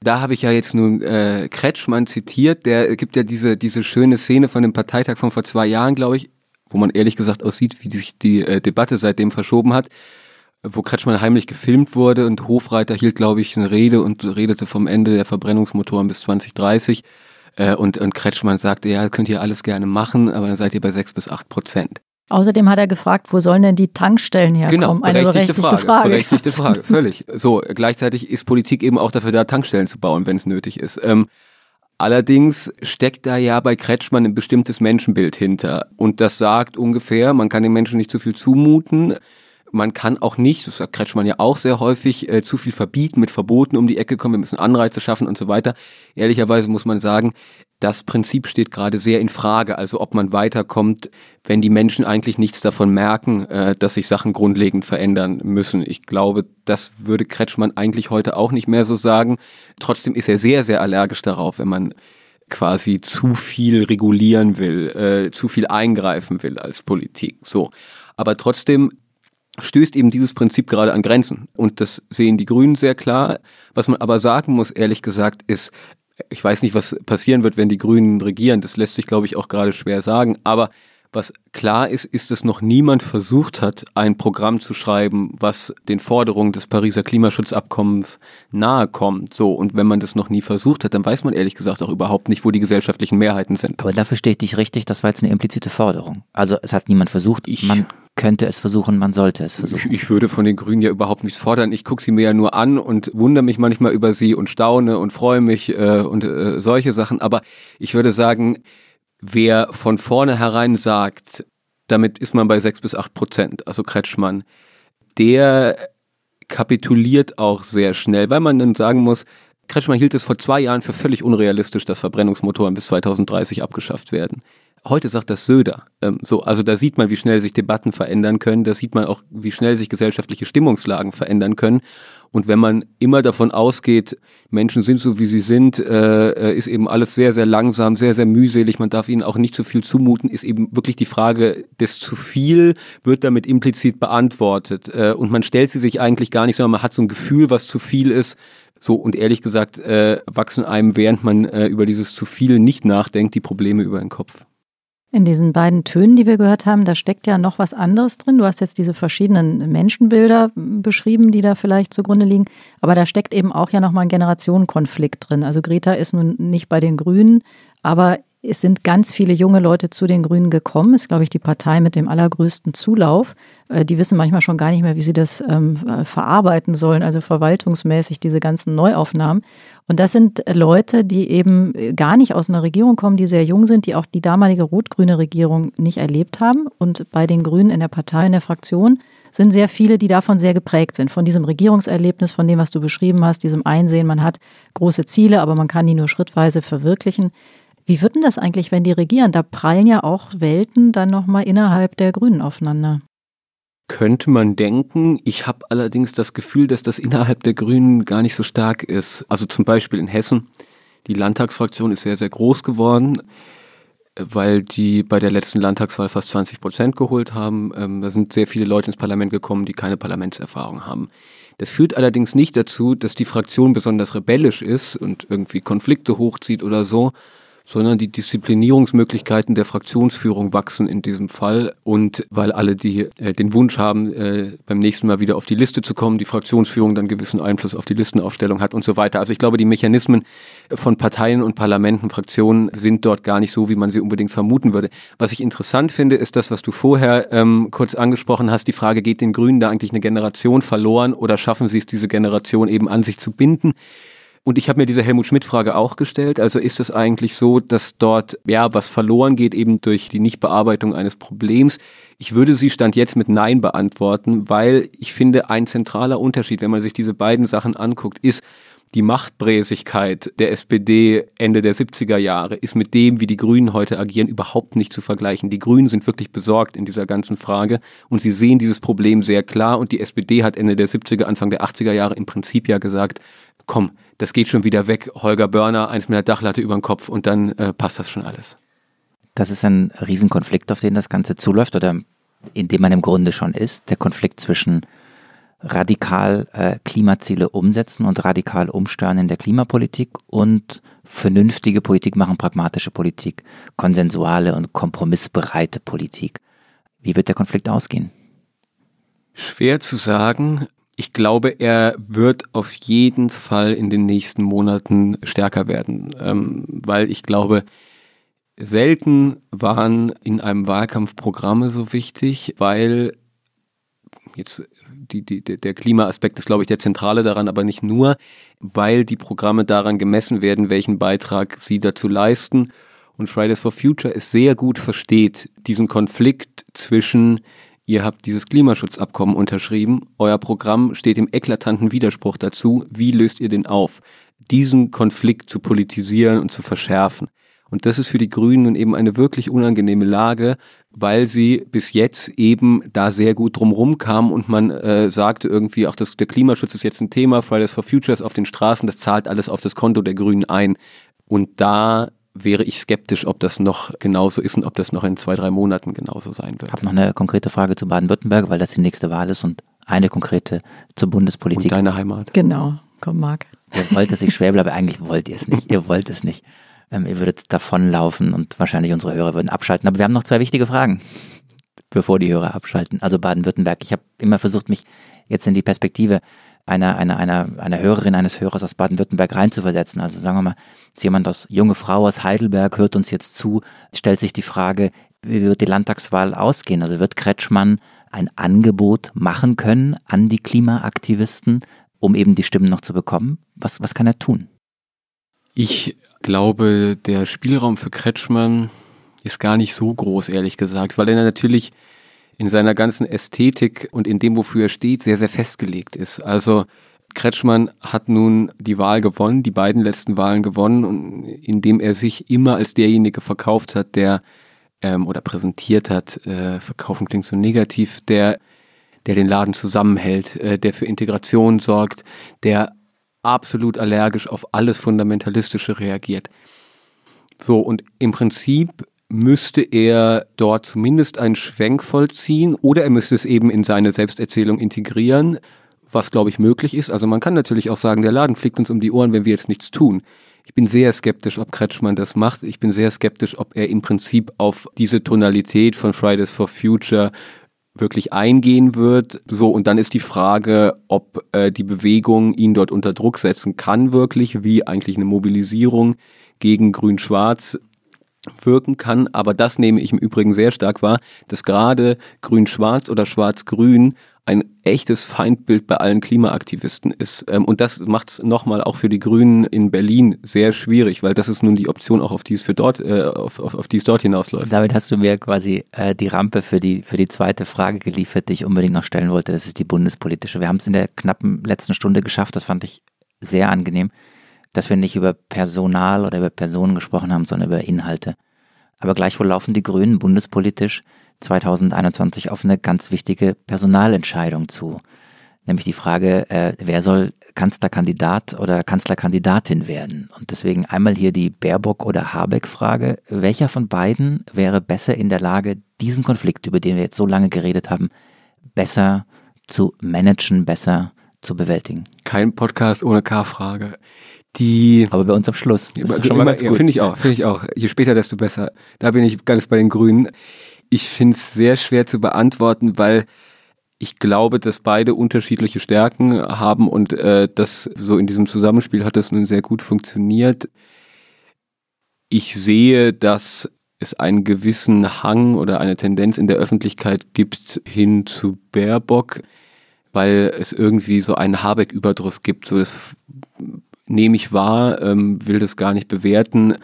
Speaker 4: da habe ich ja jetzt nun äh, Kretschmann zitiert, der gibt ja diese, diese schöne Szene von dem Parteitag von vor zwei Jahren, glaube ich, wo man ehrlich gesagt aussieht, wie sich die äh, Debatte seitdem verschoben hat, wo Kretschmann heimlich gefilmt wurde und Hofreiter hielt, glaube ich, eine Rede und redete vom Ende der Verbrennungsmotoren bis 2030. Äh, und, und Kretschmann sagte, ja, könnt ihr alles gerne machen, aber dann seid ihr bei sechs bis acht Prozent.
Speaker 2: Außerdem hat er gefragt, wo sollen denn die Tankstellen herkommen?
Speaker 4: Genau,
Speaker 2: Eine
Speaker 4: berechtigte,
Speaker 2: berechtigte
Speaker 4: Frage.
Speaker 2: Frage.
Speaker 4: Berechtigte Frage, völlig. So, gleichzeitig ist Politik eben auch dafür da, Tankstellen zu bauen, wenn es nötig ist. Ähm, allerdings steckt da ja bei Kretschmann ein bestimmtes Menschenbild hinter. Und das sagt ungefähr, man kann den Menschen nicht zu viel zumuten. Man kann auch nicht, das sagt Kretschmann ja auch sehr häufig, äh, zu viel verbieten, mit Verboten um die Ecke kommen, wir müssen Anreize schaffen und so weiter. Ehrlicherweise muss man sagen, das Prinzip steht gerade sehr in Frage, also ob man weiterkommt, wenn die Menschen eigentlich nichts davon merken, äh, dass sich Sachen grundlegend verändern müssen. Ich glaube, das würde Kretschmann eigentlich heute auch nicht mehr so sagen. Trotzdem ist er sehr, sehr allergisch darauf, wenn man quasi zu viel regulieren will, äh, zu viel eingreifen will als Politik. So. Aber trotzdem stößt eben dieses Prinzip gerade an Grenzen. Und das sehen die Grünen sehr klar. Was man aber sagen muss, ehrlich gesagt, ist, ich weiß nicht, was passieren wird, wenn die Grünen regieren. Das lässt sich, glaube ich, auch gerade schwer sagen. Aber was klar ist, ist, dass noch niemand versucht hat, ein Programm zu schreiben, was den Forderungen des Pariser Klimaschutzabkommens nahe kommt. So. Und wenn man das noch nie versucht hat, dann weiß man ehrlich gesagt auch überhaupt nicht, wo die gesellschaftlichen Mehrheiten sind.
Speaker 3: Aber dafür steht dich richtig, das war jetzt eine implizite Forderung. Also es hat niemand versucht,
Speaker 4: ich,
Speaker 3: man könnte es versuchen, man sollte es versuchen.
Speaker 4: Ich, ich würde von den Grünen ja überhaupt nichts fordern. Ich gucke sie mir ja nur an und wundere mich manchmal über sie und staune und freue mich äh, und äh, solche Sachen. Aber ich würde sagen, wer von vornherein sagt, damit ist man bei sechs bis acht Prozent, also Kretschmann, der kapituliert auch sehr schnell, weil man dann sagen muss, Kretschmann hielt es vor zwei Jahren für völlig unrealistisch, dass Verbrennungsmotoren bis 2030 abgeschafft werden. Heute sagt das Söder. Ähm, so, also da sieht man, wie schnell sich Debatten verändern können. Da sieht man auch, wie schnell sich gesellschaftliche Stimmungslagen verändern können. Und wenn man immer davon ausgeht, Menschen sind so, wie sie sind, äh, ist eben alles sehr, sehr langsam, sehr, sehr mühselig. Man darf ihnen auch nicht zu viel zumuten. Ist eben wirklich die Frage des zu viel wird damit implizit beantwortet. Äh, und man stellt sie sich eigentlich gar nicht, sondern man hat so ein Gefühl, was zu viel ist. So, und ehrlich gesagt, äh, wachsen einem, während man äh, über dieses zu viel nicht nachdenkt, die Probleme über den Kopf.
Speaker 2: In diesen beiden Tönen, die wir gehört haben, da steckt ja noch was anderes drin. Du hast jetzt diese verschiedenen Menschenbilder beschrieben, die da vielleicht zugrunde liegen. Aber da steckt eben auch ja nochmal ein Generationenkonflikt drin. Also Greta ist nun nicht bei den Grünen, aber es sind ganz viele junge Leute zu den Grünen gekommen. Ist, glaube ich, die Partei mit dem allergrößten Zulauf. Äh, die wissen manchmal schon gar nicht mehr, wie sie das ähm, äh, verarbeiten sollen, also verwaltungsmäßig diese ganzen Neuaufnahmen. Und das sind Leute, die eben gar nicht aus einer Regierung kommen, die sehr jung sind, die auch die damalige rot-grüne Regierung nicht erlebt haben. Und bei den Grünen in der Partei, in der Fraktion sind sehr viele, die davon sehr geprägt sind. Von diesem Regierungserlebnis, von dem, was du beschrieben hast, diesem Einsehen, man hat große Ziele, aber man kann die nur schrittweise verwirklichen. Wie wird denn das eigentlich, wenn die regieren? Da prallen ja auch Welten dann nochmal innerhalb der Grünen aufeinander.
Speaker 4: Könnte man denken. Ich habe allerdings das Gefühl, dass das innerhalb der Grünen gar nicht so stark ist. Also zum Beispiel in Hessen. Die Landtagsfraktion ist sehr, sehr groß geworden, weil die bei der letzten Landtagswahl fast 20 Prozent geholt haben. Ähm, da sind sehr viele Leute ins Parlament gekommen, die keine Parlamentserfahrung haben. Das führt allerdings nicht dazu, dass die Fraktion besonders rebellisch ist und irgendwie Konflikte hochzieht oder so, sondern die Disziplinierungsmöglichkeiten der Fraktionsführung wachsen in diesem Fall. Und weil alle, die äh, den Wunsch haben, äh, beim nächsten Mal wieder auf die Liste zu kommen, die Fraktionsführung dann gewissen Einfluss auf die Listenaufstellung hat und so weiter. Also ich glaube, die Mechanismen von Parteien und Parlamenten, Fraktionen sind dort gar nicht so, wie man sie unbedingt vermuten würde. Was ich interessant finde, ist das, was du vorher ähm, kurz angesprochen hast, die Frage, geht den Grünen da eigentlich eine Generation verloren oder schaffen sie es, diese Generation eben an sich zu binden? Und ich habe mir diese Helmut Schmidt-Frage auch gestellt. Also ist es eigentlich so, dass dort ja was verloren geht eben durch die Nichtbearbeitung eines Problems? Ich würde sie stand jetzt mit Nein beantworten, weil ich finde, ein zentraler Unterschied, wenn man sich diese beiden Sachen anguckt, ist, die Machtbräsigkeit der SPD Ende der 70er Jahre ist mit dem, wie die Grünen heute agieren, überhaupt nicht zu vergleichen. Die Grünen sind wirklich besorgt in dieser ganzen Frage und sie sehen dieses Problem sehr klar und die SPD hat Ende der 70er, Anfang der 80er Jahre im Prinzip ja gesagt, komm, das geht schon wieder weg, Holger Börner, eins mit der Dachlatte über den Kopf und dann äh, passt das schon alles.
Speaker 3: Das ist ein Riesenkonflikt, auf den das Ganze zuläuft oder in dem man im Grunde schon ist. Der Konflikt zwischen radikal äh, Klimaziele umsetzen und radikal umsteuern in der Klimapolitik und vernünftige Politik machen, pragmatische Politik, konsensuale und kompromissbereite Politik. Wie wird der Konflikt ausgehen?
Speaker 4: Schwer zu sagen. Ich glaube, er wird auf jeden Fall in den nächsten Monaten stärker werden, ähm, weil ich glaube, selten waren in einem Wahlkampf Programme so wichtig, weil jetzt die, die, der Klimaaspekt ist, glaube ich, der zentrale daran, aber nicht nur, weil die Programme daran gemessen werden, welchen Beitrag sie dazu leisten. Und Fridays for Future es sehr gut versteht, diesen Konflikt zwischen Ihr habt dieses Klimaschutzabkommen unterschrieben. Euer Programm steht im eklatanten Widerspruch dazu. Wie löst ihr den auf? Diesen Konflikt zu politisieren und zu verschärfen. Und das ist für die Grünen nun eben eine wirklich unangenehme Lage, weil sie bis jetzt eben da sehr gut drumrum kam und man äh, sagte irgendwie, auch das, der Klimaschutz ist jetzt ein Thema, Fridays for Futures auf den Straßen, das zahlt alles auf das Konto der Grünen ein. Und da wäre ich skeptisch, ob das noch genauso ist und ob das noch in zwei, drei Monaten genauso sein wird.
Speaker 3: Ich habe noch eine konkrete Frage zu Baden-Württemberg, weil das die nächste Wahl ist und eine konkrete zur Bundespolitik.
Speaker 4: Und deine Heimat.
Speaker 2: Genau, komm Marc.
Speaker 3: Ihr wollt, dass ich Schwäbel, aber eigentlich wollt ihr es nicht. Ihr wollt es nicht. Ähm, ihr würdet davonlaufen und wahrscheinlich unsere Hörer würden abschalten. Aber wir haben noch zwei wichtige Fragen, bevor die Hörer abschalten. Also Baden-Württemberg. Ich habe immer versucht, mich jetzt in die Perspektive einer, einer, einer, einer Hörerin, eines Hörers aus Baden-Württemberg reinzuversetzen. Also sagen wir mal, ist jemand aus, junge Frau aus Heidelberg hört uns jetzt zu, stellt sich die Frage, wie wird die Landtagswahl ausgehen? Also wird Kretschmann ein Angebot machen können an die Klimaaktivisten, um eben die Stimmen noch zu bekommen? Was, was kann er tun?
Speaker 4: Ich glaube, der Spielraum für Kretschmann ist gar nicht so groß, ehrlich gesagt, weil er natürlich in seiner ganzen Ästhetik und in dem, wofür er steht, sehr, sehr festgelegt ist. Also Kretschmann hat nun die Wahl gewonnen, die beiden letzten Wahlen gewonnen, indem er sich immer als derjenige verkauft hat, der ähm, oder präsentiert hat, äh, verkaufen klingt so negativ, der, der den Laden zusammenhält, äh, der für Integration sorgt, der absolut allergisch auf alles Fundamentalistische reagiert. So, und im Prinzip müsste er dort zumindest einen Schwenk vollziehen oder er müsste es eben in seine Selbsterzählung integrieren, was glaube ich möglich ist. Also man kann natürlich auch sagen, der Laden fliegt uns um die Ohren, wenn wir jetzt nichts tun. Ich bin sehr skeptisch, ob Kretschmann das macht. Ich bin sehr skeptisch, ob er im Prinzip auf diese Tonalität von Fridays for Future wirklich eingehen wird. So, und dann ist die Frage, ob äh, die Bewegung ihn dort unter Druck setzen kann, wirklich, wie eigentlich eine Mobilisierung gegen Grün-Schwarz wirken kann. Aber das nehme ich im Übrigen sehr stark wahr, dass gerade Grün-Schwarz oder Schwarz-Grün ein echtes Feindbild bei allen Klimaaktivisten ist. Ähm, und das macht es nochmal auch für die Grünen in Berlin sehr schwierig, weil das ist nun die Option auch, auf die es für dort, äh, auf, auf, auf die es dort hinausläuft.
Speaker 3: Damit hast du mir quasi äh, die Rampe für die, für die zweite Frage geliefert, die ich unbedingt noch stellen wollte. Das ist die bundespolitische. Wir haben es in der knappen letzten Stunde geschafft. Das fand ich sehr angenehm, dass wir nicht über Personal oder über Personen gesprochen haben, sondern über Inhalte. Aber gleichwohl laufen die Grünen bundespolitisch 2021 auf eine ganz wichtige Personalentscheidung zu. Nämlich die Frage, äh, wer soll Kanzlerkandidat oder Kanzlerkandidatin werden? Und deswegen einmal hier die Baerbock- oder Habeck-Frage. Welcher von beiden wäre besser in der Lage, diesen Konflikt, über den wir jetzt so lange geredet haben, besser zu managen, besser zu bewältigen?
Speaker 4: Kein Podcast ohne K-Frage. Die,
Speaker 3: aber bei uns am Schluss.
Speaker 4: Ja, finde ich auch, finde ich auch. Je später, desto besser. Da bin ich ganz bei den Grünen. Ich finde es sehr schwer zu beantworten, weil ich glaube, dass beide unterschiedliche Stärken haben und äh, das so in diesem Zusammenspiel hat das nun sehr gut funktioniert. Ich sehe, dass es einen gewissen Hang oder eine Tendenz in der Öffentlichkeit gibt hin zu Baerbock, weil es irgendwie so einen Habeck-Überdruss gibt. So das nehme ich wahr, ähm, will das gar nicht bewerten,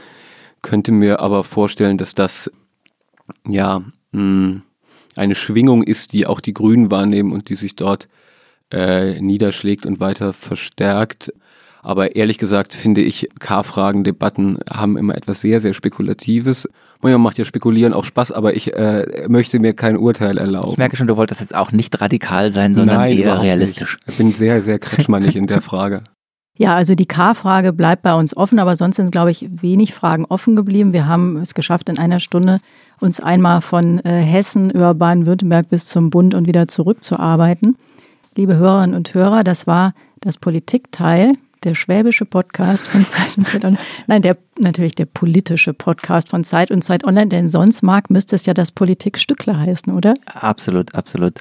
Speaker 4: könnte mir aber vorstellen, dass das ja mh, hm, eine Schwingung ist, die auch die Grünen wahrnehmen und die sich dort äh, niederschlägt und weiter verstärkt. Aber ehrlich gesagt finde ich, K-Fragen-Debatten haben immer etwas sehr, sehr Spekulatives. Manchmal macht ja Spekulieren auch Spaß, aber ich äh, möchte mir kein Urteil erlauben.
Speaker 3: Ich merke schon, du wolltest jetzt auch nicht radikal sein, sondern Nein, eher realistisch.
Speaker 4: Nicht. Ich bin sehr, sehr kretschmannig in der Frage.
Speaker 2: Ja, also die K-Frage bleibt bei uns offen, aber sonst sind, glaube ich, wenig Fragen offen geblieben. Wir haben es geschafft, in einer Stunde uns einmal von äh, Hessen über Baden-Württemberg bis zum Bund und wieder zurückzuarbeiten. Liebe Hörerinnen und Hörer, das war das Politikteil der schwäbische Podcast von Zeit und Zeit Online. Nein, der natürlich der politische Podcast von Zeit und Zeit Online, denn sonst, Marc, müsste es ja das Politikstückler heißen, oder?
Speaker 3: Absolut, absolut.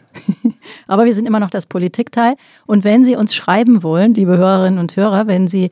Speaker 2: Aber wir sind immer noch das Politikteil. Und wenn Sie uns schreiben wollen, liebe Hörerinnen und Hörer, wenn Sie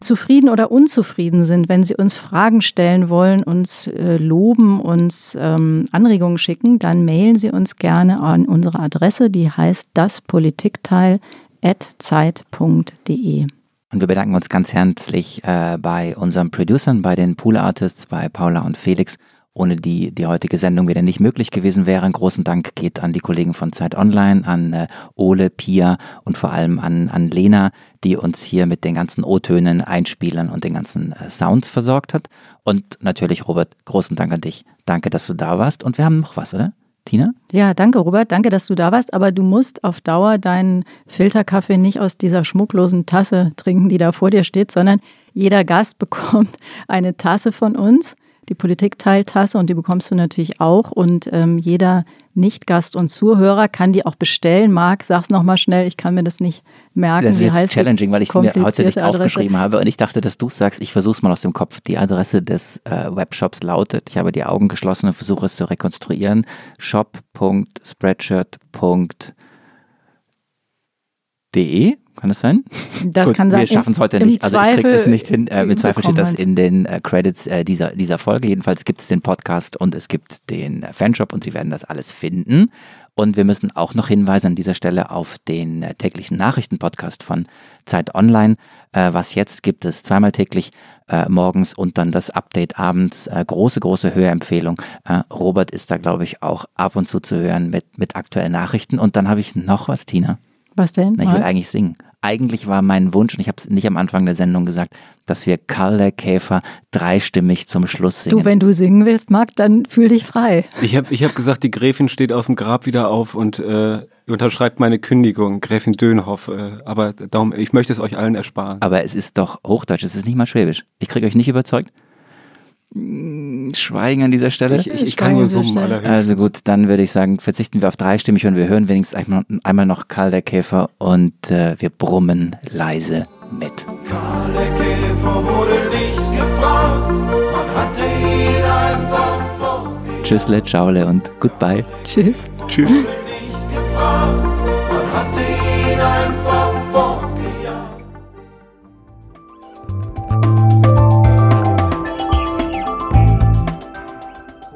Speaker 2: zufrieden oder unzufrieden sind, wenn Sie uns Fragen stellen wollen, uns äh, loben, uns ähm, Anregungen schicken, dann mailen Sie uns gerne an unsere Adresse, die heißt daspolitikteil.zeit.de.
Speaker 3: Und wir bedanken uns ganz herzlich äh, bei unseren Producern, bei den Pool Artists, bei Paula und Felix, ohne die die heutige Sendung wieder nicht möglich gewesen wäre. Einen großen Dank geht an die Kollegen von Zeit Online, an äh, Ole, Pia und vor allem an, an Lena, die uns hier mit den ganzen O-Tönen, Einspielern und den ganzen äh, Sounds versorgt hat. Und natürlich, Robert, großen Dank an dich. Danke, dass du da warst. Und wir haben noch was, oder? Tina?
Speaker 2: Ja, danke, Robert. Danke, dass du da warst. Aber du musst auf Dauer deinen Filterkaffee nicht aus dieser schmucklosen Tasse trinken, die da vor dir steht, sondern jeder Gast bekommt eine Tasse von uns, die Politikteiltasse, und die bekommst du natürlich auch. Und ähm, jeder Nicht-Gast und Zuhörer kann die auch bestellen. Marc, sag's nochmal schnell, ich kann mir das nicht merken.
Speaker 3: Das ist jetzt challenging, weil ich es mir heute nicht
Speaker 2: Adresse?
Speaker 3: aufgeschrieben habe und ich dachte, dass du sagst, ich versuche es mal aus dem Kopf. Die Adresse des äh, Webshops lautet, ich habe die Augen geschlossen und versuche es zu rekonstruieren, shop.spreadshirt.de, kann das sein?
Speaker 2: Das
Speaker 3: Gut,
Speaker 2: kann sein.
Speaker 3: Wir schaffen es heute nicht. Also ich kriege es nicht hin. Äh, Im Zweifel steht das in den äh, Credits äh, dieser, dieser Folge. Jedenfalls gibt es den Podcast und es gibt den äh, Fanshop und Sie werden das alles finden. Und wir müssen auch noch hinweisen an dieser Stelle auf den äh, täglichen Nachrichtenpodcast von Zeit Online. Äh, was jetzt gibt es zweimal täglich äh, morgens und dann das Update abends. Äh, große, große Hörempfehlung. Äh, Robert ist da, glaube ich, auch ab und zu zu hören mit, mit aktuellen Nachrichten. Und dann habe ich noch was, Tina.
Speaker 2: Was denn?
Speaker 3: Na, ich will eigentlich singen. Eigentlich war mein Wunsch, und ich habe es nicht am Anfang der Sendung gesagt, dass wir Karl der Käfer dreistimmig zum Schluss singen.
Speaker 2: Du, wenn du singen willst, Marc, dann fühl dich frei.
Speaker 4: Ich habe ich hab gesagt, die Gräfin steht aus dem Grab wieder auf und äh, unterschreibt meine Kündigung, Gräfin Dönhoff. Äh, aber darum, ich möchte es euch allen ersparen.
Speaker 3: Aber es ist doch Hochdeutsch, es ist nicht mal Schwäbisch. Ich kriege euch nicht überzeugt. Mm, Schweigen an dieser Stelle.
Speaker 4: Ich, ich, ich kann nur summen, allerhöchstens.
Speaker 3: Also gut, dann würde ich sagen, verzichten wir auf dreistimmig und wir hören wenigstens einmal, einmal noch Karl der Käfer und äh, wir brummen leise mit.
Speaker 5: Der Käfer wurde nicht gefragt, man hatte ihn einfach fort.
Speaker 3: Tschüssle, ciaole und goodbye.
Speaker 2: Tschüss.
Speaker 3: Tschüss.
Speaker 5: Man hatte ihn einfach